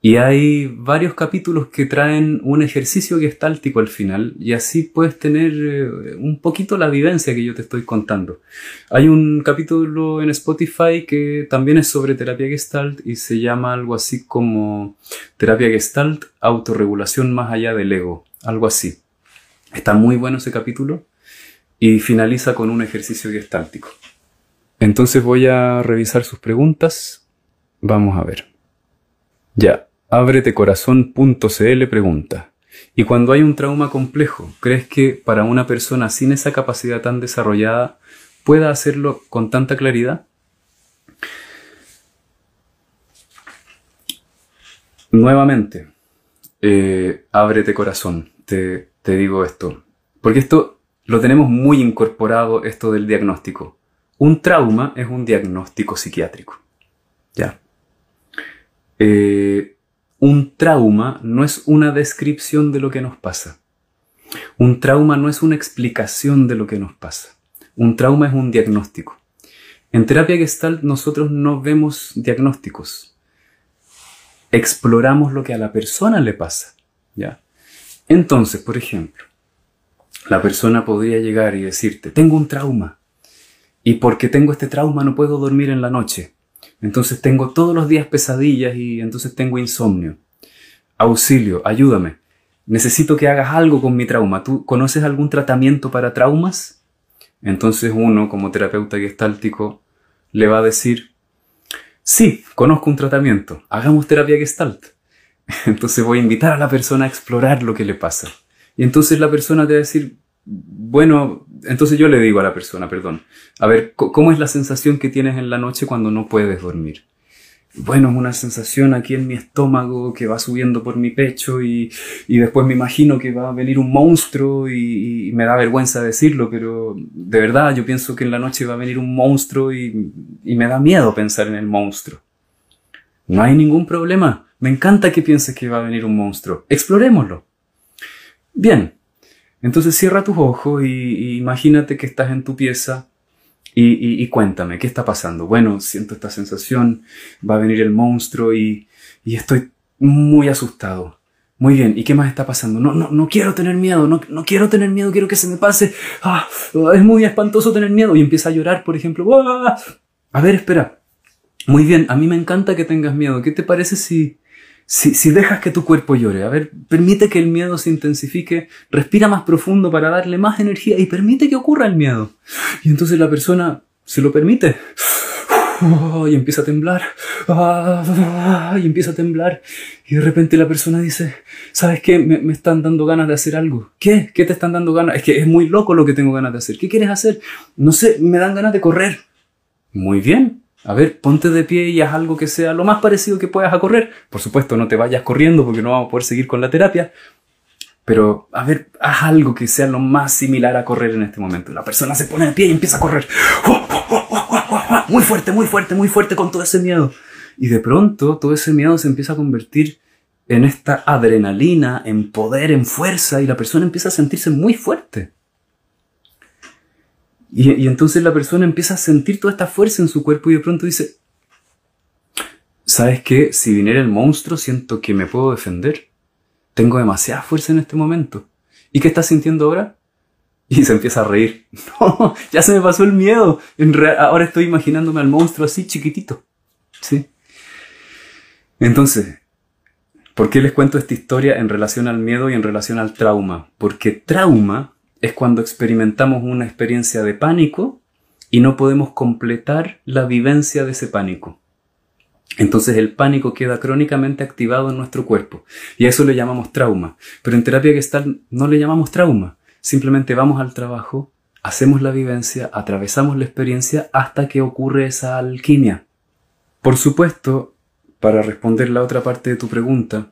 y hay varios capítulos que traen un ejercicio gestáltico al final y así puedes tener eh, un poquito la vivencia que yo te estoy contando. Hay un capítulo en Spotify que también es sobre terapia gestalt y se llama algo así como terapia gestalt, autorregulación más allá del ego, algo así. Está muy bueno ese capítulo y finaliza con un ejercicio gestáltico. Entonces voy a revisar sus preguntas. Vamos a ver. Ya, abretecorazón.cl pregunta. Y cuando hay un trauma complejo, ¿crees que para una persona sin esa capacidad tan desarrollada pueda hacerlo con tanta claridad? Nuevamente, eh, ábrete corazón, te, te digo esto. Porque esto lo tenemos muy incorporado, esto del diagnóstico. Un trauma es un diagnóstico psiquiátrico. ¿Ya? Eh, un trauma no es una descripción de lo que nos pasa. Un trauma no es una explicación de lo que nos pasa. Un trauma es un diagnóstico. En terapia gestalt nosotros no vemos diagnósticos. Exploramos lo que a la persona le pasa. ¿ya? Entonces, por ejemplo, la persona podría llegar y decirte, tengo un trauma. Y porque tengo este trauma no puedo dormir en la noche. Entonces tengo todos los días pesadillas y entonces tengo insomnio. Auxilio, ayúdame. Necesito que hagas algo con mi trauma. ¿Tú conoces algún tratamiento para traumas? Entonces uno, como terapeuta gestáltico, le va a decir, sí, conozco un tratamiento, hagamos terapia gestalt. [LAUGHS] Entonces voy a invitar a la persona a explorar lo que le pasa. Y entonces la persona te va a decir, bueno, entonces yo le digo a la persona, perdón, a ver, ¿cómo es la sensación que tienes en la noche cuando no puedes dormir? Bueno, es una sensación aquí en mi estómago que va subiendo por mi pecho y, y después me imagino que va a venir un monstruo y, me da vergüenza decirlo, pero de verdad yo pienso que en la noche va a venir un monstruo y, y me da miedo pensar en el monstruo. No hay ningún problema. Me encanta que pienses que va a venir un monstruo. Explorémoslo. Bien, entonces cierra tus ojos y, imagínate que estás en tu pieza y, cuéntame, ¿qué está pasando? Bueno, siento esta sensación, va a venir el monstruo y, estoy muy asustado. Muy bien, ¿y qué más está pasando? No, no, no quiero tener miedo, no, no quiero tener miedo, quiero que se me pase. Ah, es muy espantoso tener miedo. Y empieza a llorar, por ejemplo. ¡Ah! A ver, espera. Muy bien, a mí me encanta que tengas miedo. ¿Qué te parece si, si, dejas que tu cuerpo llore, a ver, permite que el miedo se intensifique, respira más profundo para darle más energía y permite que ocurra el miedo. Y entonces la persona se lo permite. y empieza a temblar. y empieza a temblar. Y de repente la persona dice, ¿sabes qué? Me, me, están dando ganas de hacer algo. ¿Qué? ¿Qué te están dando ganas? Es que es muy loco lo que tengo ganas de hacer. ¿Qué quieres hacer? No sé, me dan ganas de correr. Muy bien. A ver, ponte de pie y haz algo que sea lo más parecido que puedas a correr. Por supuesto, no te vayas corriendo porque no vamos a poder seguir con la terapia. pero a ver, haz algo que sea lo más similar a correr en este momento. La persona se pone de pie y empieza a correr. Muy fuerte, muy fuerte, muy fuerte con todo ese miedo. Y de pronto todo ese miedo se empieza a convertir en esta adrenalina, en poder, en fuerza, y la persona empieza a sentirse muy fuerte. Y, entonces la persona empieza a sentir toda esta fuerza en su cuerpo y de pronto dice, ¿sabes qué? Si viniera el monstruo siento que me puedo defender. Tengo demasiada fuerza en este momento. ¿Y qué estás sintiendo ahora? Y se empieza a reír. [LAUGHS] No, ya se me pasó el miedo. ahora estoy imaginándome al monstruo así chiquitito. ¿Sí? Entonces, ¿por qué les cuento esta historia en relación al miedo y en relación al trauma? Porque trauma es cuando experimentamos una experiencia de pánico y no podemos completar la vivencia de ese pánico. Entonces el pánico queda crónicamente activado en nuestro cuerpo y a eso le llamamos trauma. Pero en terapia gestal no le llamamos trauma. Simplemente vamos al trabajo, hacemos la vivencia, atravesamos la experiencia hasta que ocurre esa alquimia. Por supuesto, para responder la otra parte de tu pregunta,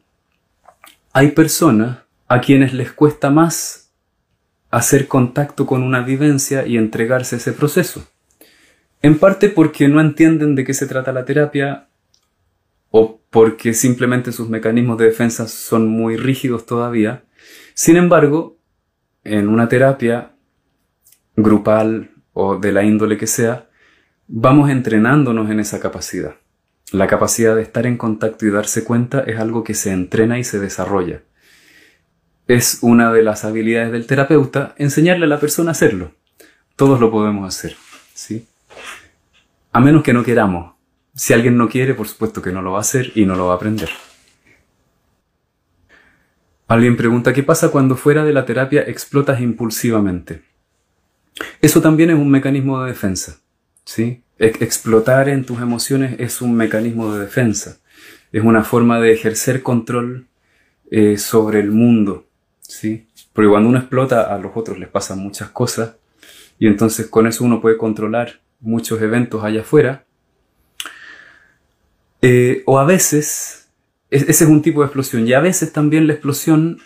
hay personas a quienes les cuesta más hacer contacto con una vivencia y entregarse a ese proceso. En parte porque no entienden de qué se trata la terapia o porque simplemente sus mecanismos de defensa son muy rígidos todavía. Sin embargo, en una terapia grupal o de la índole que sea, vamos entrenándonos en esa capacidad. La capacidad de estar en contacto y darse cuenta es algo que se entrena y se desarrolla. Es una de las habilidades del terapeuta enseñarle a la persona a hacerlo. Todos lo podemos hacer, ¿sí? A menos que no queramos, si alguien no quiere, por supuesto que no lo va a hacer y no lo va a aprender. Alguien pregunta, ¿qué pasa cuando fuera de la terapia explotas impulsivamente? Eso también es un mecanismo de defensa. ¿sí? Explotar en tus emociones es un mecanismo de defensa. Es una forma de ejercer control eh, sobre el mundo. ¿Sí? Porque cuando uno explota, a los otros les pasan muchas cosas y entonces con eso uno puede controlar muchos eventos allá afuera eh, o a veces, ese es un tipo de explosión, y a veces también la explosión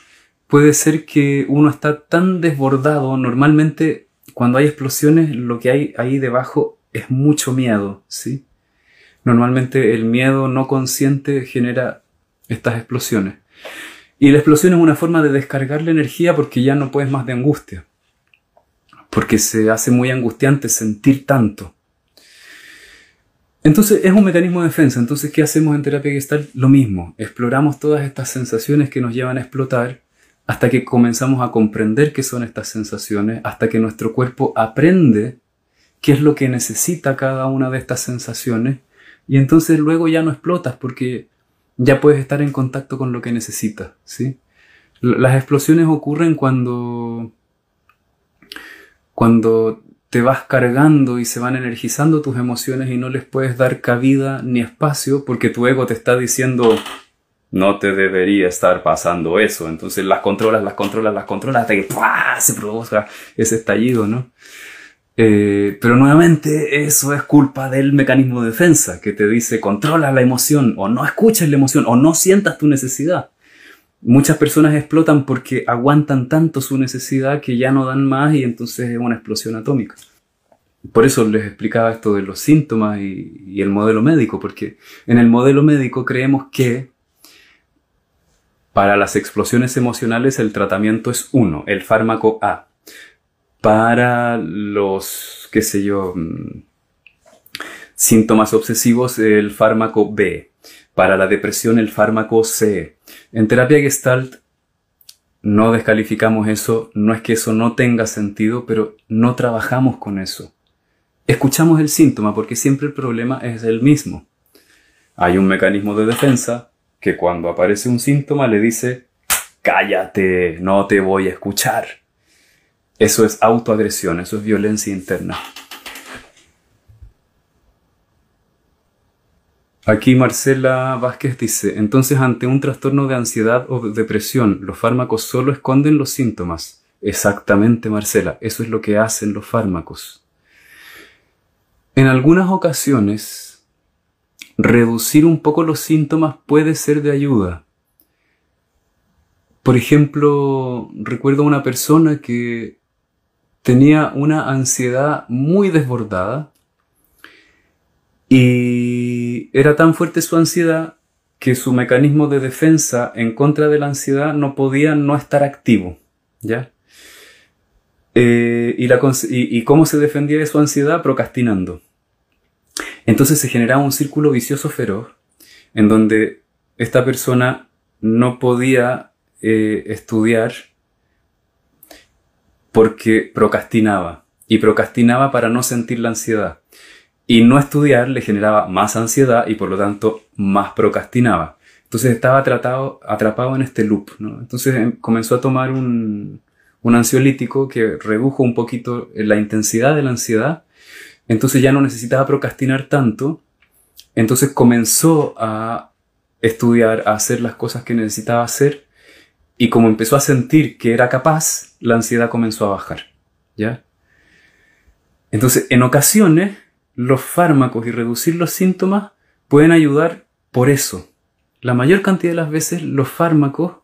puede ser que uno está tan desbordado, normalmente cuando hay explosiones lo que hay ahí debajo es mucho miedo, ¿sí? Normalmente el miedo no consciente genera estas explosiones. Y la explosión es una forma de descargar la energía porque ya no puedes más de angustia. Porque se hace muy angustiante sentir tanto. Entonces es un mecanismo de defensa. Entonces, ¿qué hacemos en terapia gestal? Lo mismo. Exploramos todas estas sensaciones que nos llevan a explotar hasta que comenzamos a comprender qué son estas sensaciones, hasta que nuestro cuerpo aprende qué es lo que necesita cada una de estas sensaciones y entonces luego ya no explotas porque ya puedes estar en contacto con lo que necesitas, ¿sí? Las explosiones ocurren cuando cuando te vas cargando y se van energizando tus emociones y no les puedes dar cabida ni espacio porque tu ego te está diciendo no te debería estar pasando eso. Entonces las controlas, las controlas, las controlas hasta que se provoca ese estallido, ¿no? Eh, pero nuevamente eso es culpa del mecanismo de defensa que te dice controla la emoción o no escuches la emoción o no sientas tu necesidad. Muchas personas explotan porque aguantan tanto su necesidad que ya no dan más y entonces es una explosión atómica. Por eso les explicaba esto de los síntomas y, el modelo médico, porque en el modelo médico creemos que para las explosiones emocionales el tratamiento es uno, el fármaco A. Para los, qué sé yo, mm, síntomas obsesivos el fármaco B. Para la depresión el fármaco C en terapia gestalt no descalificamos eso, no es que eso no tenga sentido, pero no trabajamos con eso. Escuchamos el síntoma porque siempre el problema es el mismo. Hay un mecanismo de defensa que cuando aparece un síntoma le dice, cállate, no te voy a escuchar. Eso es autoagresión, eso es violencia interna. Aquí Marcela Vázquez dice, entonces ante un trastorno de ansiedad o depresión, los fármacos solo esconden los síntomas. Exactamente, Marcela, eso es lo que hacen los fármacos. En algunas ocasiones, reducir un poco los síntomas puede ser de ayuda, por ejemplo, recuerdo una persona que tenía una ansiedad muy desbordada y era tan fuerte su ansiedad que su mecanismo de defensa en contra de la ansiedad no podía no estar activo, ¿ya? Eh, y, la, y cómo se defendía de su ansiedad? Procrastinando. Entonces se generaba un círculo vicioso feroz en donde esta persona no podía eh, estudiar porque procrastinaba. Y procrastinaba para no sentir la ansiedad. Y no estudiar le generaba más ansiedad y por lo tanto más procrastinaba. Entonces estaba atrapado en este loop. Entonces em, comenzó a tomar un, un ansiolítico que redujo un poquito la intensidad de la ansiedad. Entonces ya no necesitaba procrastinar tanto. Entonces comenzó a estudiar, a hacer las cosas que necesitaba hacer. Y como empezó a sentir que era capaz, la ansiedad comenzó a bajar. ¿Ya? Entonces, en ocasiones, los fármacos y reducir los síntomas pueden ayudar por eso. La mayor cantidad de las veces los fármacos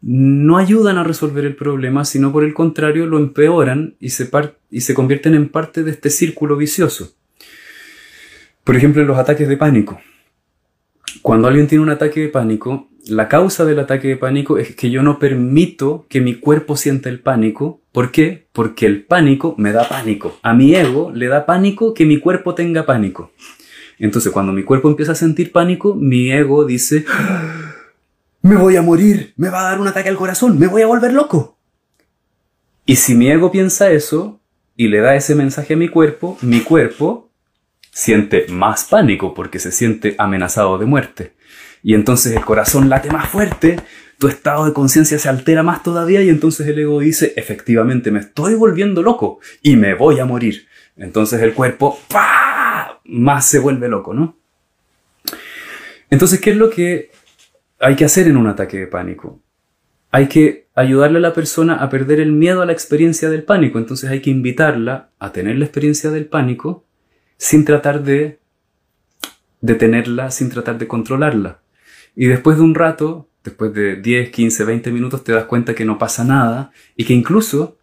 no ayudan a resolver el problema, sino por el contrario lo empeoran y se, y se convierten en parte de este círculo vicioso. Por ejemplo, en los ataques de pánico. Cuando alguien tiene un ataque de pánico, la causa del ataque de pánico es que yo no permito que mi cuerpo sienta el pánico. ¿Por qué? Porque el pánico me da pánico. A mi ego le da pánico que mi cuerpo tenga pánico. Entonces, cuando mi cuerpo empieza a sentir pánico, mi ego dice, me voy a morir, me va a dar un ataque al corazón, me voy a volver loco. Y si mi ego piensa eso y le da ese mensaje a mi cuerpo, mi cuerpo siente más pánico porque se siente amenazado de muerte. Y entonces el corazón late más fuerte, tu estado de conciencia se altera más todavía y entonces el ego dice, efectivamente me estoy volviendo loco y me voy a morir. Entonces el cuerpo ¡pah! más se vuelve loco, ¿no? Entonces, ¿qué es lo que hay que hacer en un ataque de pánico? Hay que ayudarle a la persona a perder el miedo a la experiencia del pánico. Entonces hay que invitarla a tener la experiencia del pánico sin tratar de detenerla, sin tratar de controlarla. Y después de un rato, después de 10, 15, 20 minutos, te das cuenta que no pasa nada y que incluso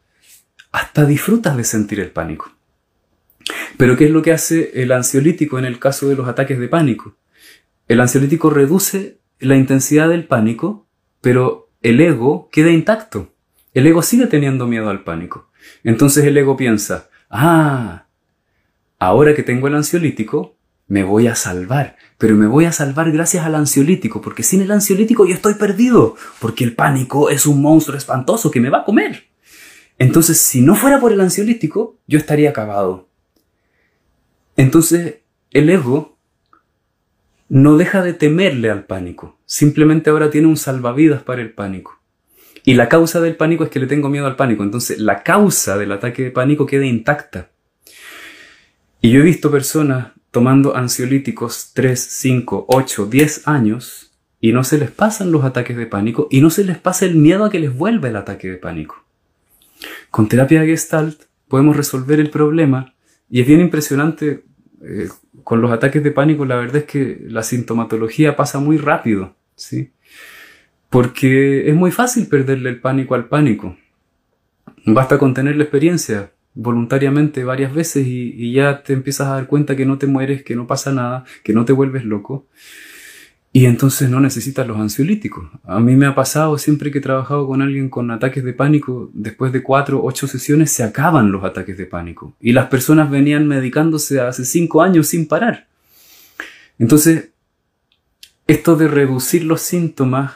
hasta disfrutas de sentir el pánico. Pero ¿qué es lo que hace el ansiolítico en el caso de los ataques de pánico? El ansiolítico reduce la intensidad del pánico, pero el ego queda intacto. El ego sigue teniendo miedo al pánico. Entonces el ego piensa, ah, ahora que tengo el ansiolítico, me voy a salvar, pero me voy a salvar gracias al ansiolítico, porque sin el ansiolítico yo estoy perdido, porque el pánico es un monstruo espantoso que me va a comer. Entonces, si no fuera por el ansiolítico, yo estaría acabado. Entonces, el ego no deja de temerle al pánico, simplemente ahora tiene un salvavidas para el pánico. Y la causa del pánico es que le tengo miedo al pánico, entonces la causa del ataque de pánico queda intacta. Y yo he visto personas tomando ansiolíticos 3, 5, 8, 10 años y no se les pasan los ataques de pánico y no se les pasa el miedo a que les vuelva el ataque de pánico. Con terapia Gestalt podemos resolver el problema y es bien impresionante eh, con los ataques de pánico la verdad es que la sintomatología pasa muy rápido, ¿sí? Porque es muy fácil perderle el pánico al pánico. Basta con tener la experiencia voluntariamente varias veces y, ya te empiezas a dar cuenta que no te mueres, que no pasa nada, que no te vuelves loco. Y entonces no necesitas los ansiolíticos. A mí me ha pasado siempre que he trabajado con alguien con ataques de pánico, después de cuatro, ocho sesiones se acaban los ataques de pánico. Y las personas venían medicándose hace cinco años sin parar. Entonces, esto de reducir los síntomas,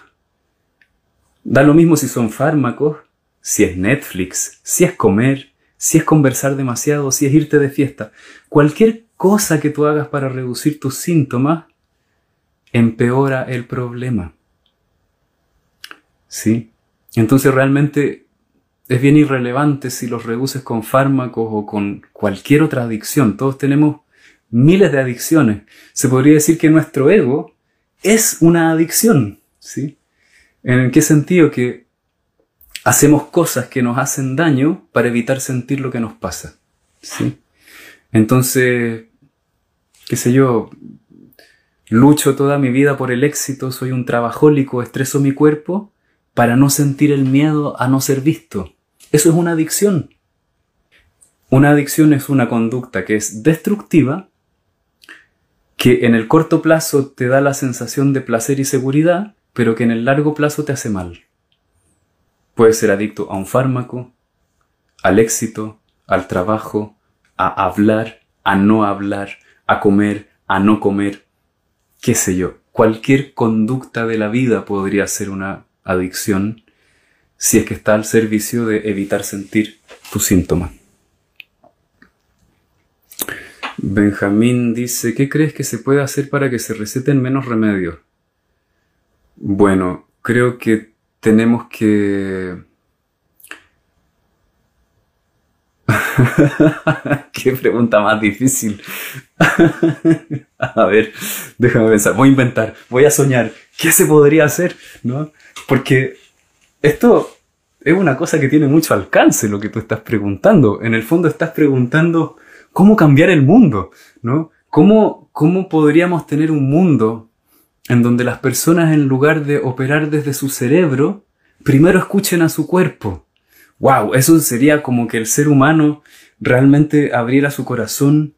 da lo mismo si son fármacos, si es Netflix, si es comer, si es conversar demasiado, si es irte de fiesta, cualquier cosa que tú hagas para reducir tus síntomas empeora el problema. ¿Sí? Entonces realmente es bien irrelevante si los reduces con fármacos o con cualquier otra adicción. Todos tenemos miles de adicciones. Se podría decir que nuestro ego es una adicción. ¿Sí? ¿En qué sentido? Que hacemos cosas que nos hacen daño para evitar sentir lo que nos pasa. ¿sí? Entonces, qué sé yo, lucho toda mi vida por el éxito, soy un trabajólico, estreso mi cuerpo para no sentir el miedo a no ser visto. Eso es una adicción. Una adicción es una conducta que es destructiva, que en el corto plazo te da la sensación de placer y seguridad, pero que en el largo plazo te hace mal. Puedes ser adicto a un fármaco, al éxito, al trabajo, a hablar, a no hablar, a comer, a no comer, qué sé yo. Cualquier conducta de la vida podría ser una adicción si es que está al servicio de evitar sentir tus síntomas. Benjamín dice, ¿qué crees que se puede hacer para que se receten menos remedios? Bueno, creo que tenemos que [LAUGHS] Qué pregunta más difícil. [LAUGHS] a ver, déjame pensar. Voy a inventar, voy a soñar. ¿Qué se podría hacer? ¿No? Porque esto es una cosa que tiene mucho alcance, lo que tú estás preguntando. En el fondo estás preguntando cómo cambiar el mundo, ¿no? ¿Cómo, cómo podríamos tener un mundo en donde las personas, en lugar de operar desde su cerebro, primero escuchen a su cuerpo? wow, eso sería como que el ser humano realmente abriera su corazón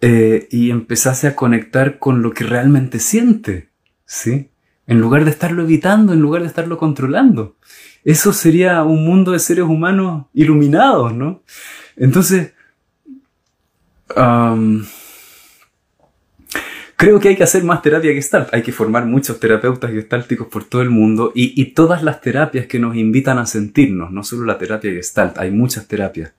eh, y empezase a conectar con lo que realmente siente, ¿sí? En lugar de estarlo evitando, en lugar de estarlo controlando. Eso sería un mundo de seres humanos iluminados, ¿no? Entonces, Creo que hay que hacer más terapia gestalt. Hay que formar muchos terapeutas gestálticos por todo el mundo y, todas las terapias que nos invitan a sentirnos, no solo la terapia gestalt, hay muchas terapias.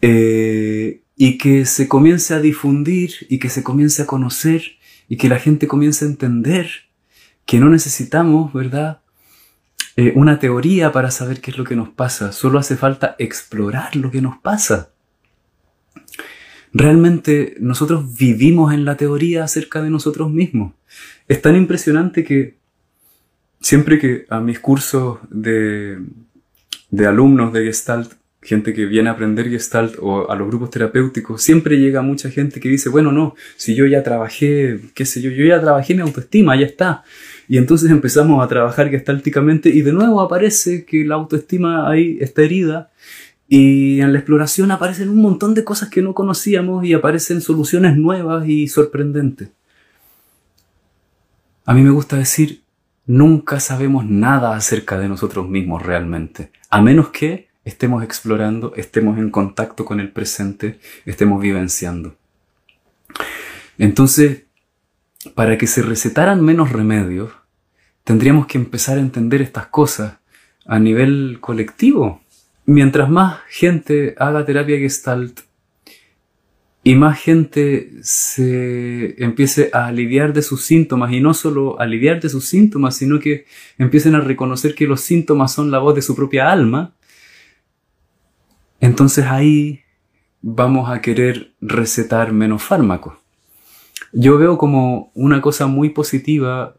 Eh, y que se comience a difundir y que se comience a conocer y que la gente comience a entender que no necesitamos, ¿verdad? Eh, una teoría para saber qué es lo que nos pasa, solo hace falta explorar lo que nos pasa. Realmente nosotros vivimos en la teoría acerca de nosotros mismos. Es tan impresionante que siempre que a mis cursos de, de alumnos de Gestalt, gente que viene a aprender Gestalt o a los grupos terapéuticos, siempre llega mucha gente que dice, bueno, no, si yo ya trabajé, qué sé yo, yo ya trabajé mi autoestima, ya está. Y entonces empezamos a trabajar gestálticamente y de nuevo aparece que la autoestima ahí está herida y en la exploración aparecen un montón de cosas que no conocíamos y aparecen soluciones nuevas y sorprendentes. A mí me gusta decir, nunca sabemos nada acerca de nosotros mismos realmente, a menos que estemos explorando, estemos en contacto con el presente, estemos vivenciando. Entonces, para que se recetaran menos remedios, tendríamos que empezar a entender estas cosas a nivel colectivo, mientras más gente haga terapia gestalt y más gente se empiece a aliviar de sus síntomas y no solo aliviar de sus síntomas, sino que empiecen a reconocer que los síntomas son la voz de su propia alma, entonces ahí vamos a querer recetar menos fármacos. Yo veo como una cosa muy positiva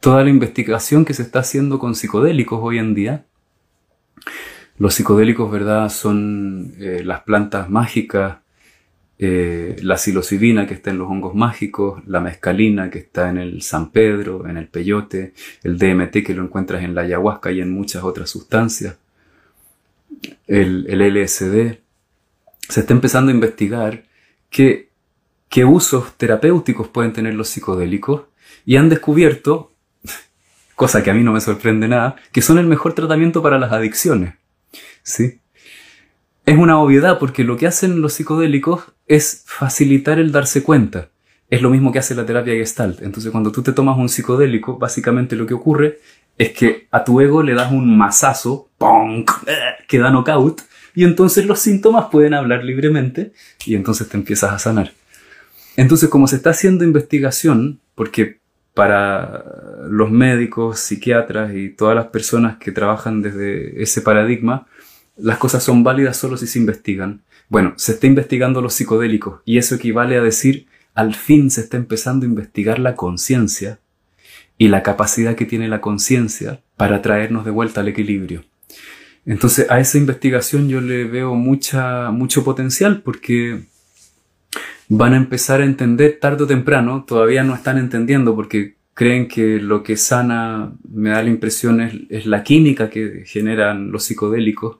toda la investigación que se está haciendo con psicodélicos hoy en día los psicodélicos, ¿verdad? Son eh, las plantas mágicas, eh, la psilocibina que está en los hongos mágicos, la mescalina que está en el San Pedro, en el peyote, el DMT que lo encuentras en la ayahuasca y en muchas otras sustancias, el, LSD. Se está empezando a investigar qué, qué usos terapéuticos pueden tener los psicodélicos y han descubierto, [LAUGHS] cosa que a mí no me sorprende nada, que son el mejor tratamiento para las adicciones. ¿Sí? Es una obviedad porque lo que hacen los psicodélicos es facilitar el darse cuenta. Es lo mismo que hace la terapia gestalt. Entonces cuando tú te tomas un psicodélico, básicamente lo que ocurre es que a tu ego le das un mazazo, ¡pong! que da knockout, y entonces los síntomas pueden hablar libremente y entonces te empiezas a sanar. Entonces como se está haciendo investigación, porque para los médicos, psiquiatras y todas las personas que trabajan desde ese paradigma, las cosas son válidas solo si se investigan. Bueno, se está investigando los psicodélicos y eso equivale a decir, al fin se está empezando a investigar la conciencia y la capacidad que tiene la conciencia para traernos de vuelta al equilibrio. Entonces a esa investigación yo le veo mucha, mucho potencial porque van a empezar a entender tarde o temprano, todavía no están entendiendo porque creen que lo que sana, me da la impresión, es, la química que generan los psicodélicos,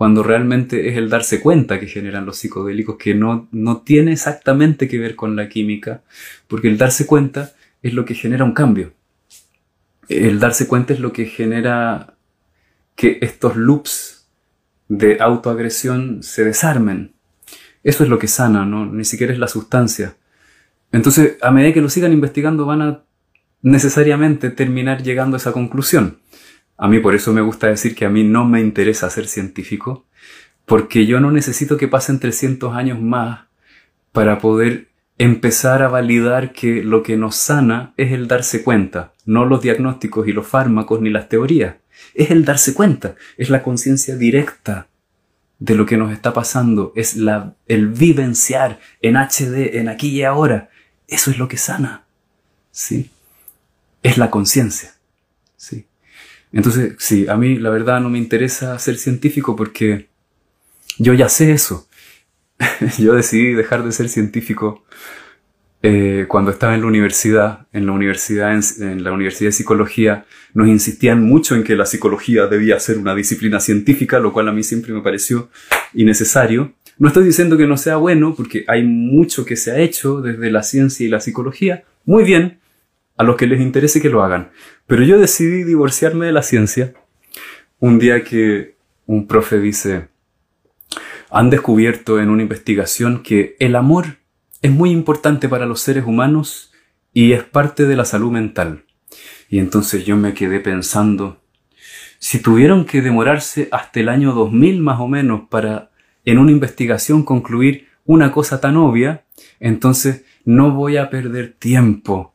cuando realmente es el darse cuenta que generan los psicodélicos, que no, no tiene exactamente que ver con la química, porque el darse cuenta es lo que genera un cambio. El darse cuenta es lo que genera que estos loops de autoagresión se desarmen. Eso es lo que sana, ¿no? Ni siquiera es la sustancia. Entonces, a medida que lo sigan investigando, van a necesariamente terminar llegando a esa conclusión. A mí por eso me gusta decir que a mí no me interesa ser científico, porque yo no necesito que pasen 300 años más para poder empezar a validar que lo que nos sana es el darse cuenta, no los diagnósticos y los fármacos ni las teorías. Es el darse cuenta, es la conciencia directa de lo que nos está pasando, es la, el vivenciar en HD, en aquí y ahora. Eso es lo que sana. ¿Sí? Es la conciencia. ¿Sí? Entonces, sí, a mí la verdad no me interesa ser científico porque yo ya sé eso. [LAUGHS] yo decidí dejar de ser científico eh, cuando estaba en la universidad, en la universidad, en, la Universidad de Psicología, nos insistían mucho en que la psicología debía ser una disciplina científica, lo cual a mí siempre me pareció innecesario. No estoy diciendo que no sea bueno, porque hay mucho que se ha hecho desde la ciencia y la psicología. Muy bien, a los que les interese que lo hagan. Pero yo decidí divorciarme de la ciencia un día que un profe dice, han descubierto en una investigación que el amor es muy importante para los seres humanos y es parte de la salud mental. Y entonces yo me quedé pensando, si tuvieron que demorarse hasta el año 2000 más o menos para en una investigación concluir una cosa tan obvia, entonces no voy a perder tiempo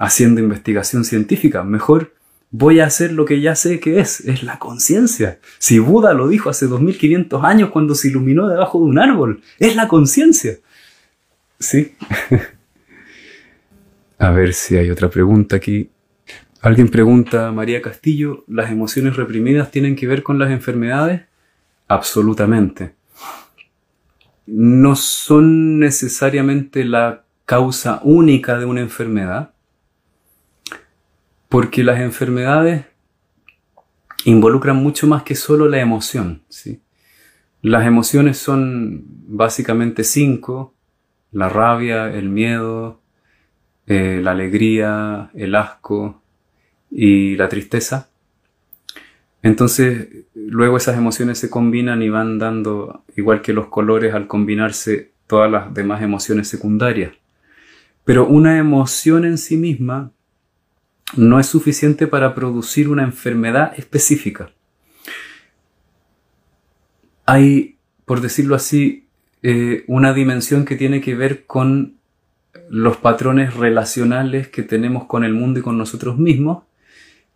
haciendo investigación científica. Mejor voy a hacer lo que ya sé que es, es la conciencia. Si Buda lo dijo hace 2500 años cuando se iluminó debajo de un árbol, es la conciencia. Sí. [LAUGHS] A ver si hay otra pregunta aquí. Alguien pregunta, María Castillo, ¿las emociones reprimidas tienen que ver con las enfermedades? Absolutamente. No son necesariamente la causa única de una enfermedad, porque las enfermedades involucran mucho más que solo la emoción. ¿sí? Las emociones son básicamente cinco, la rabia, el miedo, eh, la alegría, el asco y la tristeza. Entonces, luego esas emociones se combinan y van dando, igual que los colores, al combinarse todas las demás emociones secundarias. Pero una emoción en sí misma no es suficiente para producir una enfermedad específica. Hay, por decirlo así, eh, una dimensión que tiene que ver con los patrones relacionales que tenemos con el mundo y con nosotros mismos,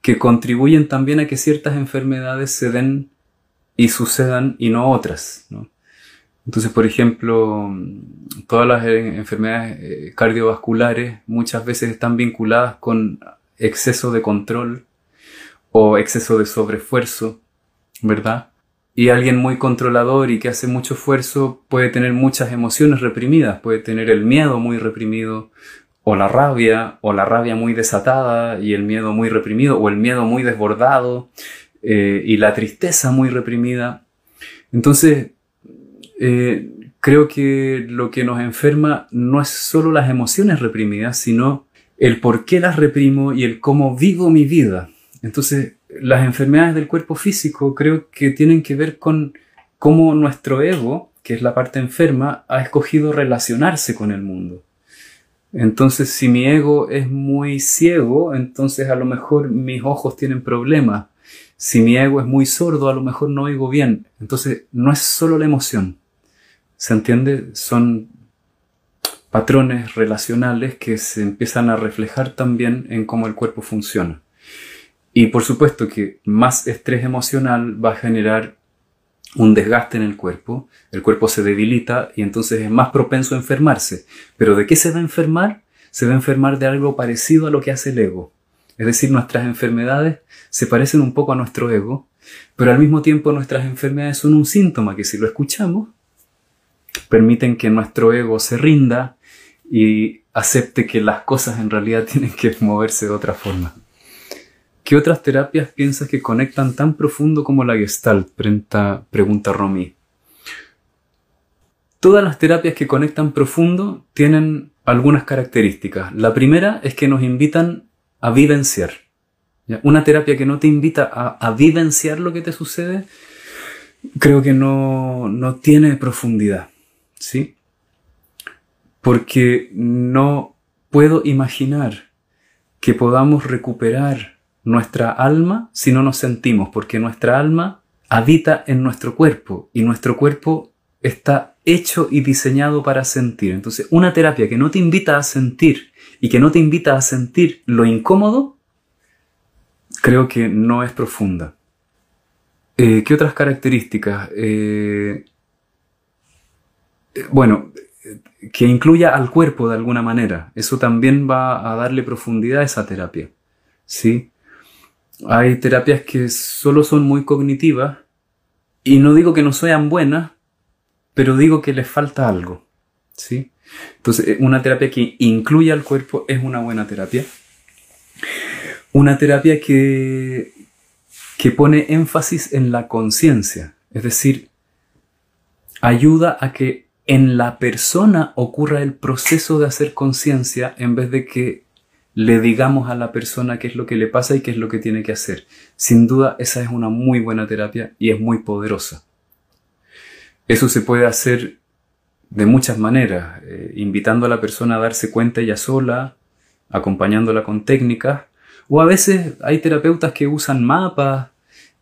que contribuyen también a que ciertas enfermedades se den y sucedan y no otras. Entonces, por ejemplo, todas las enfermedades eh, cardiovasculares muchas veces están vinculadas con exceso de control o exceso de sobreesfuerzo, ¿verdad? Y alguien muy controlador y que hace mucho esfuerzo puede tener muchas emociones reprimidas, puede tener el miedo muy reprimido, o la rabia, o la rabia muy desatada y el miedo muy reprimido, o el miedo muy desbordado eh, y la tristeza muy reprimida. Entonces, eh, creo que lo que nos enferma no es solo las emociones reprimidas, sino el por qué las reprimo y el cómo vivo mi vida. Entonces, las enfermedades del cuerpo físico creo que tienen que ver con cómo nuestro ego, que es la parte enferma, ha escogido relacionarse con el mundo. Entonces, si mi ego es muy ciego, entonces a lo mejor mis ojos tienen problemas. Si mi ego es muy sordo, a lo mejor no oigo bien. Entonces, no es solo la emoción. ¿Se entiende? Son patrones relacionales que se empiezan a reflejar también en cómo el cuerpo funciona. Y por supuesto que más estrés emocional va a generar un desgaste en el cuerpo, el cuerpo se debilita y entonces es más propenso a enfermarse. Pero ¿de qué se va a enfermar? Se va a enfermar de algo parecido a lo que hace el ego. Es decir, nuestras enfermedades se parecen un poco a nuestro ego, pero al mismo tiempo nuestras enfermedades son un síntoma que si lo escuchamos, permiten que nuestro ego se rinda y acepte que las cosas en realidad [LAUGHS] tienen que moverse de otra forma. ¿Qué otras terapias piensas que conectan tan profundo como la Gestalt? Pregunta, pregunta Romy. Todas las terapias que conectan profundo tienen algunas características. La primera es que nos invitan a vivenciar. Una terapia que no te invita a, vivenciar lo que te sucede, creo que no, no tiene profundidad. ¿Sí? Porque no puedo imaginar que podamos recuperar nuestra alma si no nos sentimos, porque nuestra alma habita en nuestro cuerpo y nuestro cuerpo está hecho y diseñado para sentir. Entonces, una terapia que no te invita a sentir y que no te invita a sentir lo incómodo, creo que no es profunda. Eh, ¿Qué otras características? Eh, bueno, que incluya al cuerpo de alguna manera. Eso también va a darle profundidad a esa terapia. ¿Sí? Hay terapias que solo son muy cognitivas y no digo que no sean buenas, pero digo que les falta algo. ¿sí? Entonces, eh, una terapia que incluya al cuerpo es una buena terapia. Una terapia que, que pone énfasis en la conciencia, es decir, ayuda a que en la persona ocurra el proceso de hacer conciencia en vez de que le digamos a la persona qué es lo que le pasa y qué es lo que tiene que hacer. Sin duda, esa es una muy buena terapia y es muy poderosa. Eso se puede hacer de muchas maneras, eh, invitando a la persona a darse cuenta ella sola, acompañándola con técnicas, o a veces hay terapeutas que usan mapas,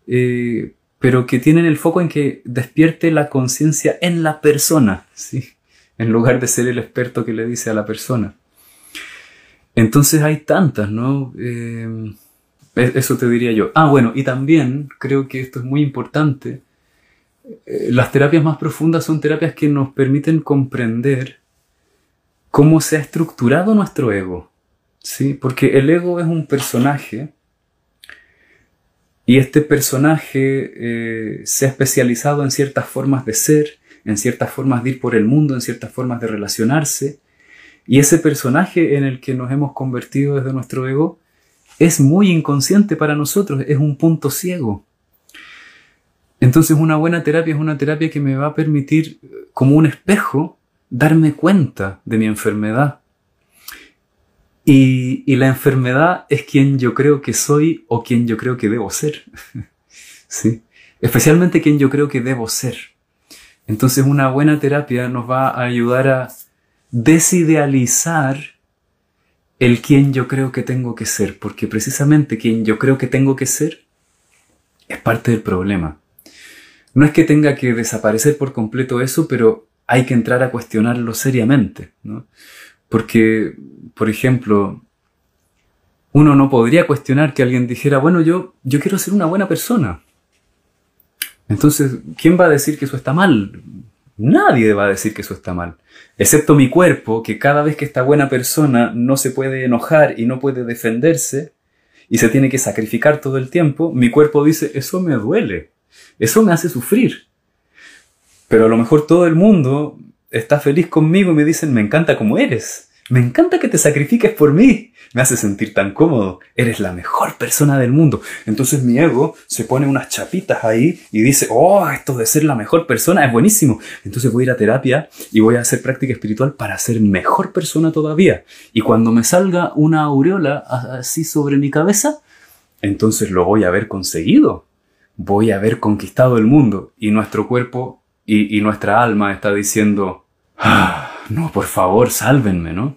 eh, pero que tienen el foco en que despierte la conciencia en la persona, ¿sí? en lugar de ser el experto que le dice a la persona. Entonces hay tantas, ¿no? Eh, eso te diría yo. Ah, bueno, y también creo que esto es muy importante, eh, las terapias más profundas son terapias que nos permiten comprender cómo se ha estructurado nuestro ego. ¿sí? Porque el ego es un personaje y este personaje eh, se ha especializado en ciertas formas de ser, en ciertas formas de ir por el mundo, en ciertas formas de relacionarse. Y ese personaje en el que nos hemos convertido desde nuestro ego es muy inconsciente para nosotros, es un punto ciego. Entonces una buena terapia es una terapia que me va a permitir, como un espejo, darme cuenta de mi enfermedad. Y, la enfermedad es quien yo creo que soy o quien yo creo que debo ser. [LAUGHS] ¿Sí? Especialmente quien yo creo que debo ser. Entonces una buena terapia nos va a ayudar a desidealizar el quien yo creo que tengo que ser, porque precisamente quien yo creo que tengo que ser es parte del problema. No es que tenga que desaparecer por completo eso, pero hay que entrar a cuestionarlo seriamente, ¿no? Porque, por ejemplo, uno no podría cuestionar que alguien dijera, bueno, yo, yo quiero ser una buena persona. Entonces, ¿quién va a decir que eso está mal? Nadie va a decir que eso está mal. Excepto mi cuerpo, que cada vez que esta buena persona no se puede enojar y no puede defenderse y se tiene que sacrificar todo el tiempo, mi cuerpo dice, eso me duele. Eso me hace sufrir. Pero a lo mejor todo el mundo está feliz conmigo y me dicen, me encanta como eres. Me encanta que te sacrifiques por mí. Me hace sentir tan cómodo. Eres la mejor persona del mundo. Entonces mi ego se pone unas chapitas ahí y dice, oh, esto de ser la mejor persona es buenísimo. Entonces voy a ir a terapia y voy a hacer práctica espiritual para ser mejor persona todavía. Y cuando me salga una aureola así sobre mi cabeza, entonces lo voy a haber conseguido voy a haber conquistado el mundo y nuestro cuerpo y, nuestra alma está diciendo, ah, no, por favor, sálvenme, ¿no?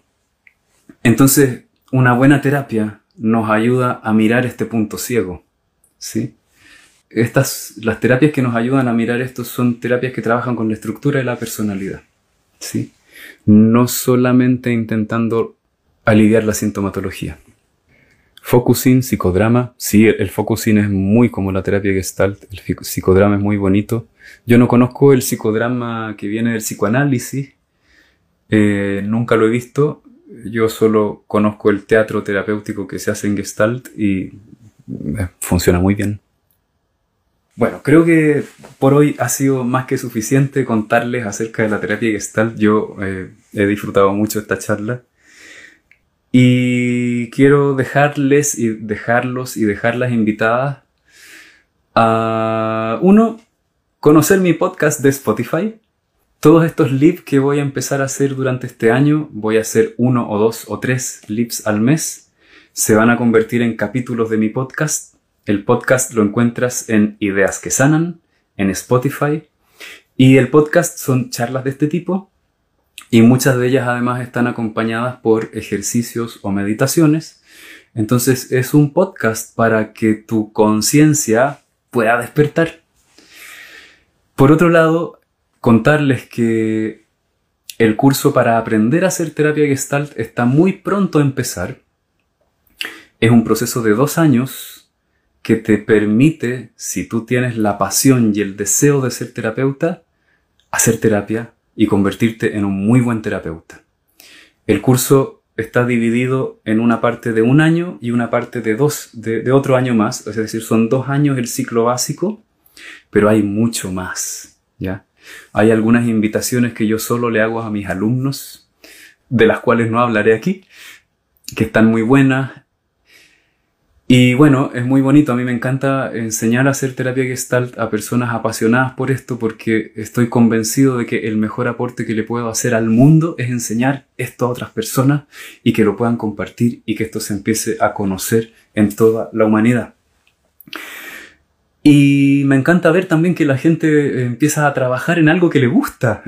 Entonces, una buena terapia nos ayuda a mirar este punto ciego, ¿sí? Estas, las terapias que nos ayudan a mirar esto son terapias que trabajan con la estructura de la personalidad, ¿sí? No solamente intentando aliviar la sintomatología. Focusing, psicodrama. Sí, el, focusing es muy como la terapia gestalt. El psicodrama es muy bonito. Yo no conozco el psicodrama que viene del psicoanálisis. Eh, nunca lo he visto. Yo solo conozco el teatro terapéutico que se hace en gestalt y eh, funciona muy bien. Bueno, creo que por hoy ha sido más que suficiente contarles acerca de la terapia gestalt. Yo eh, he disfrutado mucho esta charla. Y quiero dejarles y dejarlos y dejarlas invitadas a uno, conocer mi podcast de Spotify. Todos estos lives que voy a empezar a hacer durante este año, voy a hacer uno o dos o tres lives al mes, se van a convertir en capítulos de mi podcast. El podcast lo encuentras en Ideas que Sanan, en Spotify. Y el podcast son charlas de este tipo y muchas de ellas además están acompañadas por ejercicios o meditaciones. Entonces es un podcast para que tu conciencia pueda despertar. Por otro lado, contarles que el curso para aprender a hacer terapia gestalt está muy pronto a empezar. Es un proceso de dos años que te permite, si tú tienes la pasión y el deseo de ser terapeuta, hacer terapia y convertirte en un muy buen terapeuta. El curso está dividido en una parte de un año y una parte de dos, de, otro año más, es decir, son dos años el ciclo básico, pero hay mucho más, ¿ya? Hay algunas invitaciones que yo solo le hago a mis alumnos, de las cuales no hablaré aquí, que están muy buenas y bueno, es muy bonito, a mí me encanta enseñar a hacer terapia gestalt a personas apasionadas por esto porque estoy convencido de que el mejor aporte que le puedo hacer al mundo es enseñar esto a otras personas y que lo puedan compartir y que esto se empiece a conocer en toda la humanidad. Y me encanta ver también que la gente empieza a trabajar en algo que le gusta.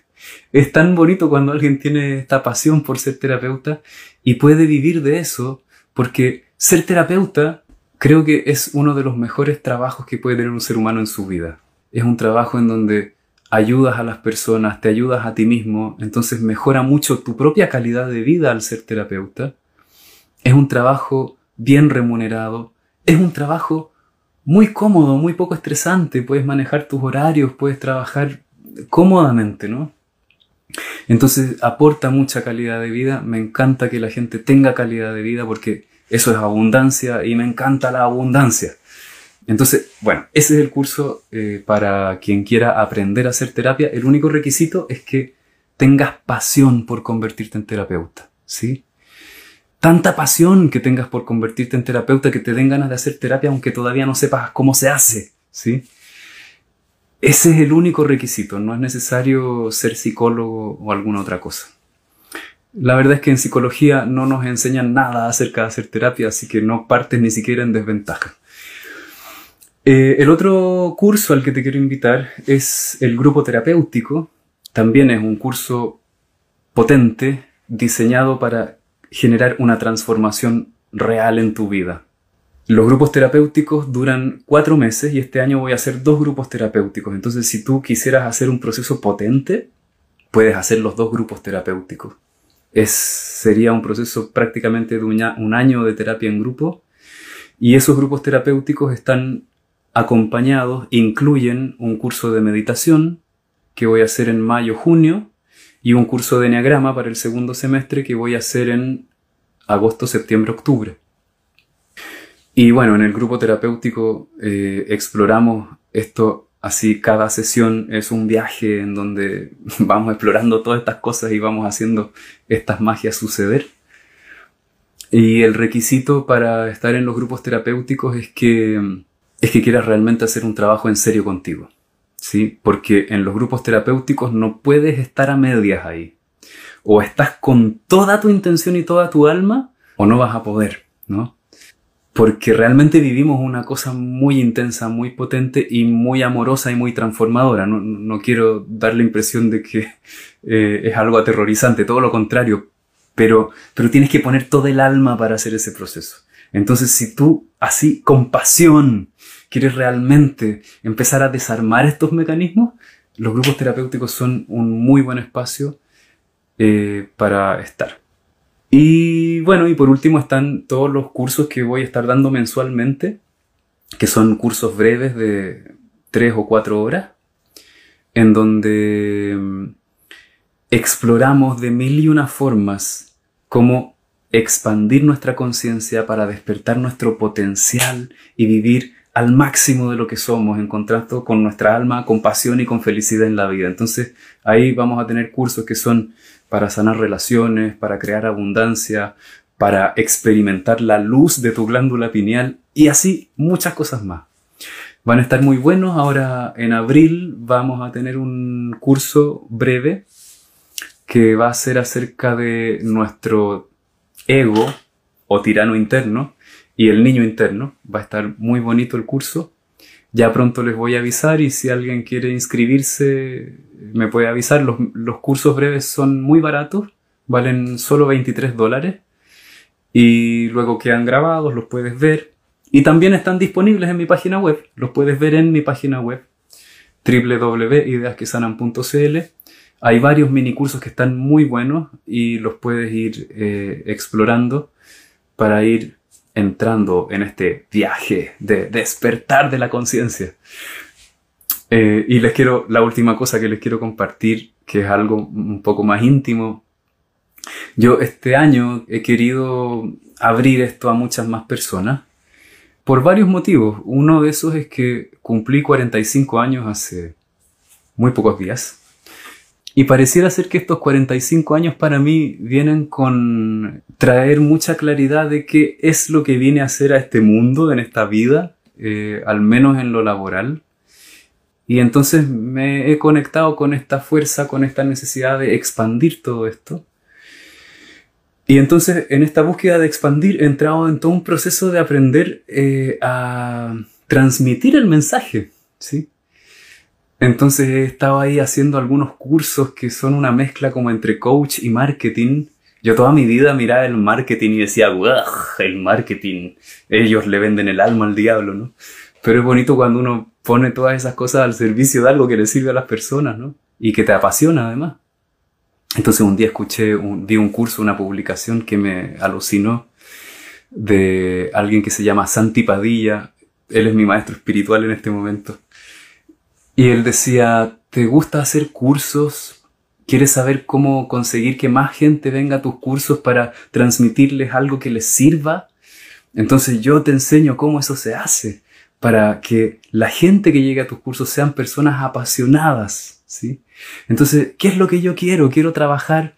[LAUGHS] es tan bonito cuando alguien tiene esta pasión por ser terapeuta y puede vivir de eso porque ser terapeuta creo que es uno de los mejores trabajos que puede tener un ser humano en su vida. Es un trabajo en donde ayudas a las personas, te ayudas a ti mismo, entonces mejora mucho tu propia calidad de vida al ser terapeuta. Es un trabajo bien remunerado, es un trabajo muy cómodo, muy poco estresante, puedes manejar tus horarios, puedes trabajar cómodamente, ¿no? Entonces aporta mucha calidad de vida, me encanta que la gente tenga calidad de vida porque eso es abundancia y me encanta la abundancia. Entonces, bueno, ese es el curso eh, para quien quiera aprender a hacer terapia. El único requisito es que tengas pasión por convertirte en terapeuta, ¿sí? Tanta pasión que tengas por convertirte en terapeuta que te den ganas de hacer terapia aunque todavía no sepas cómo se hace, ¿sí? Ese es el único requisito, no es necesario ser psicólogo o alguna otra cosa. La verdad es que en psicología no nos enseñan nada acerca de hacer terapia, así que no partes ni siquiera en desventaja. Eh, el otro curso al que te quiero invitar es el grupo terapéutico. También es un curso potente, diseñado para generar una transformación real en tu vida. Los grupos terapéuticos duran cuatro meses y este año voy a hacer dos grupos terapéuticos. Entonces, si tú quisieras hacer un proceso potente, puedes hacer los dos grupos terapéuticos es, sería un proceso prácticamente de un año de terapia en grupo y esos grupos terapéuticos están acompañados, incluyen un curso de meditación que voy a hacer en mayo-junio y un curso de enneagrama para el segundo semestre que voy a hacer en agosto, septiembre, octubre. Y bueno, en el grupo terapéutico eh, exploramos esto Así cada sesión es un viaje en donde [LAUGHS] vamos explorando todas estas cosas y vamos haciendo estas magias suceder. Y el requisito para estar en los grupos terapéuticos es que, es que quieras realmente hacer un trabajo en serio contigo. ¿Sí? Porque en los grupos terapéuticos no puedes estar a medias ahí. O estás con toda tu intención y toda tu alma o no vas a poder, ¿no? porque realmente vivimos una cosa muy intensa, muy potente y muy amorosa y muy transformadora. No, quiero dar la impresión de que eh, es algo aterrorizante, todo lo contrario, pero, pero tienes que poner todo el alma para hacer ese proceso. Entonces, si tú así, con pasión, quieres realmente empezar a desarmar estos mecanismos, los grupos terapéuticos son un muy buen espacio eh, para estar. Y bueno, y por último están todos los cursos que voy a estar dando mensualmente, que son cursos breves de 3 o 4 horas, en donde mm, exploramos de mil y una formas cómo expandir nuestra conciencia para despertar nuestro potencial y vivir al máximo de lo que somos, en contrasto con nuestra alma, con pasión y con felicidad en la vida. Entonces ahí vamos a tener cursos que son para sanar relaciones, para crear abundancia, para experimentar la luz de tu glándula pineal y así muchas cosas más. Van a estar muy buenos. Ahora en abril vamos a tener un curso breve que va a ser acerca de nuestro ego o tirano interno y el niño interno. Va a estar muy bonito el curso. Ya pronto les voy a avisar y si alguien quiere inscribirse me puede avisar. Los, los cursos breves son muy baratos, valen solo 23 dólares y luego quedan grabados, los puedes ver. Y también están disponibles en mi página web, los puedes ver en mi página web www.ideasquesanan.cl. Hay varios mini cursos que están muy buenos y los puedes ir eh, explorando para ir entrando en este viaje de despertar de la conciencia. Eh, y les quiero, la última cosa que les quiero compartir, que es algo un poco más íntimo. Yo este año he querido abrir esto a muchas más personas por varios motivos. Uno de esos es que cumplí 45 años hace muy pocos días. Y pareciera ser que estos 45 años para mí vienen con traer mucha claridad de qué es lo que viene a hacer a este mundo, en esta vida, eh, al menos en lo laboral. Y entonces me he conectado con esta fuerza, con esta necesidad de expandir todo esto. Y entonces en esta búsqueda de expandir he entrado en todo un proceso de aprender eh, a transmitir el mensaje, ¿sí? Entonces he estado ahí haciendo algunos cursos que son una mezcla como entre coach y marketing. Yo toda mi vida miraba el marketing y decía, el marketing, ellos le venden el alma al diablo, ¿no? Pero es bonito cuando uno pone todas esas cosas al servicio de algo que le sirve a las personas, ¿no? Y que te apasiona además. Entonces un día escuché, vi un curso, una publicación que me alucinó de alguien que se llama Santi Padilla. Él es mi maestro espiritual en este momento. Y él decía, ¿te gusta hacer cursos? ¿Quieres saber cómo conseguir que más gente venga a tus cursos para transmitirles algo que les sirva? Entonces yo te enseño cómo eso se hace para que la gente que llegue a tus cursos sean personas apasionadas, ¿sí? Entonces, ¿qué es lo que yo quiero? Quiero trabajar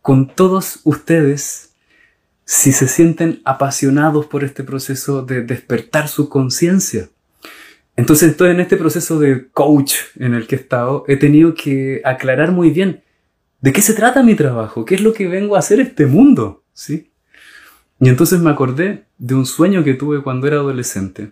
con todos ustedes si se sienten apasionados por este proceso de despertar su conciencia. Entonces, estoy en este proceso de coach en el que he estado, he tenido que aclarar muy bien de qué se trata mi trabajo, qué es lo que vengo a hacer este mundo, ¿sí? Y entonces me acordé de un sueño que tuve cuando era adolescente,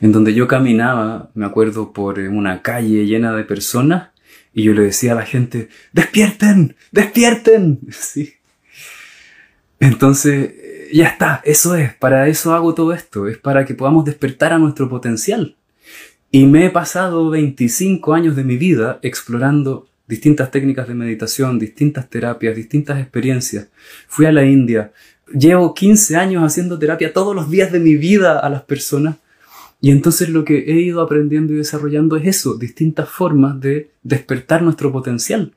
en donde yo caminaba, me acuerdo, por una calle llena de personas y yo le decía a la gente, despierten, despierten. [LAUGHS] Sí. Entonces, ya está, eso es, para eso hago todo esto, es para que podamos despertar a nuestro potencial. Y me he pasado 25 años de mi vida explorando distintas técnicas de meditación, distintas terapias, distintas experiencias. Fui a la India, llevo 15 años haciendo terapia todos los días de mi vida a las personas y entonces lo que he ido aprendiendo y desarrollando es eso, distintas formas de despertar nuestro potencial.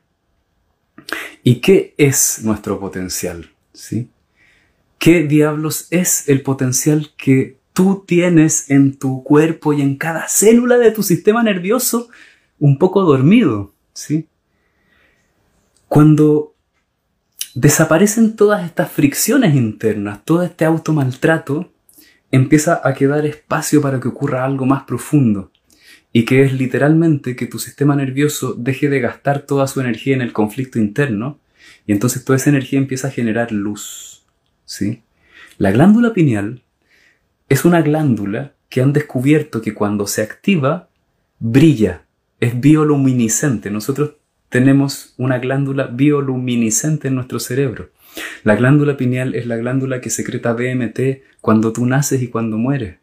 ¿Y qué es nuestro potencial? ¿Sí? ¿Qué diablos es el potencial que tú tienes en tu cuerpo y en cada célula de tu sistema nervioso un poco dormido? ¿Sí? Cuando desaparecen todas estas fricciones internas, todo este automaltrato, empieza a quedar espacio para que ocurra algo más profundo y que es literalmente que tu sistema nervioso deje de gastar toda su energía en el conflicto interno y entonces toda esa energía empieza a generar luz. ¿Sí? La glándula pineal es una glándula que han descubierto que cuando se activa brilla, es bioluminiscente. Nosotros tenemos una glándula bioluminiscente en nuestro cerebro. La glándula pineal es la glándula que secreta DMT cuando tú naces y cuando mueres.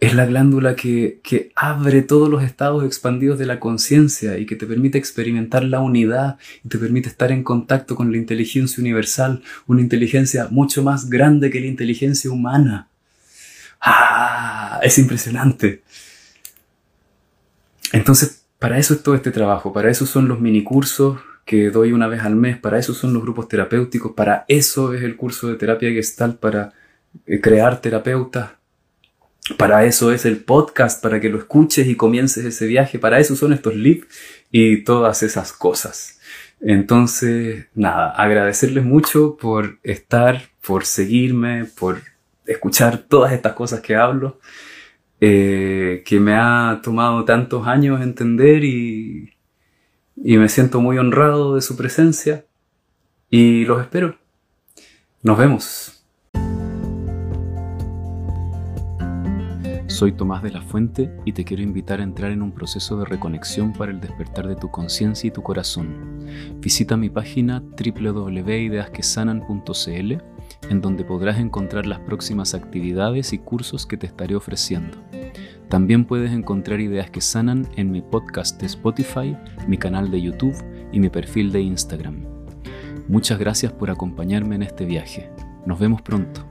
Es la glándula que, que abre todos los estados expandidos de la conciencia y que te permite experimentar la unidad y te permite estar en contacto con la inteligencia universal, una inteligencia mucho más grande que la inteligencia humana. ¡Ah! Es impresionante. Entonces, para eso es todo este trabajo, para eso son los minicursos, que doy una vez al mes, para eso son los grupos terapéuticos, para eso es el curso de terapia gestal, para eh, crear terapeutas, para eso es el podcast, para que lo escuches y comiences ese viaje, para eso son estos lives y todas esas cosas. Entonces, nada, agradecerles mucho por estar, por seguirme, por escuchar todas estas cosas que hablo, eh, que me ha tomado tantos años entender y, y me siento muy honrado de su presencia y los espero. Nos vemos. Soy Tomás de la Fuente y te quiero invitar a entrar en un proceso de reconexión para el despertar de tu conciencia y tu corazón. Visita mi página www.ideasquesanan.cl en donde podrás encontrar las próximas actividades y cursos que te estaré ofreciendo. También puedes encontrar ideas que sanan en mi podcast de Spotify, mi canal de YouTube y mi perfil de Instagram. Muchas gracias por acompañarme en este viaje. Nos vemos pronto.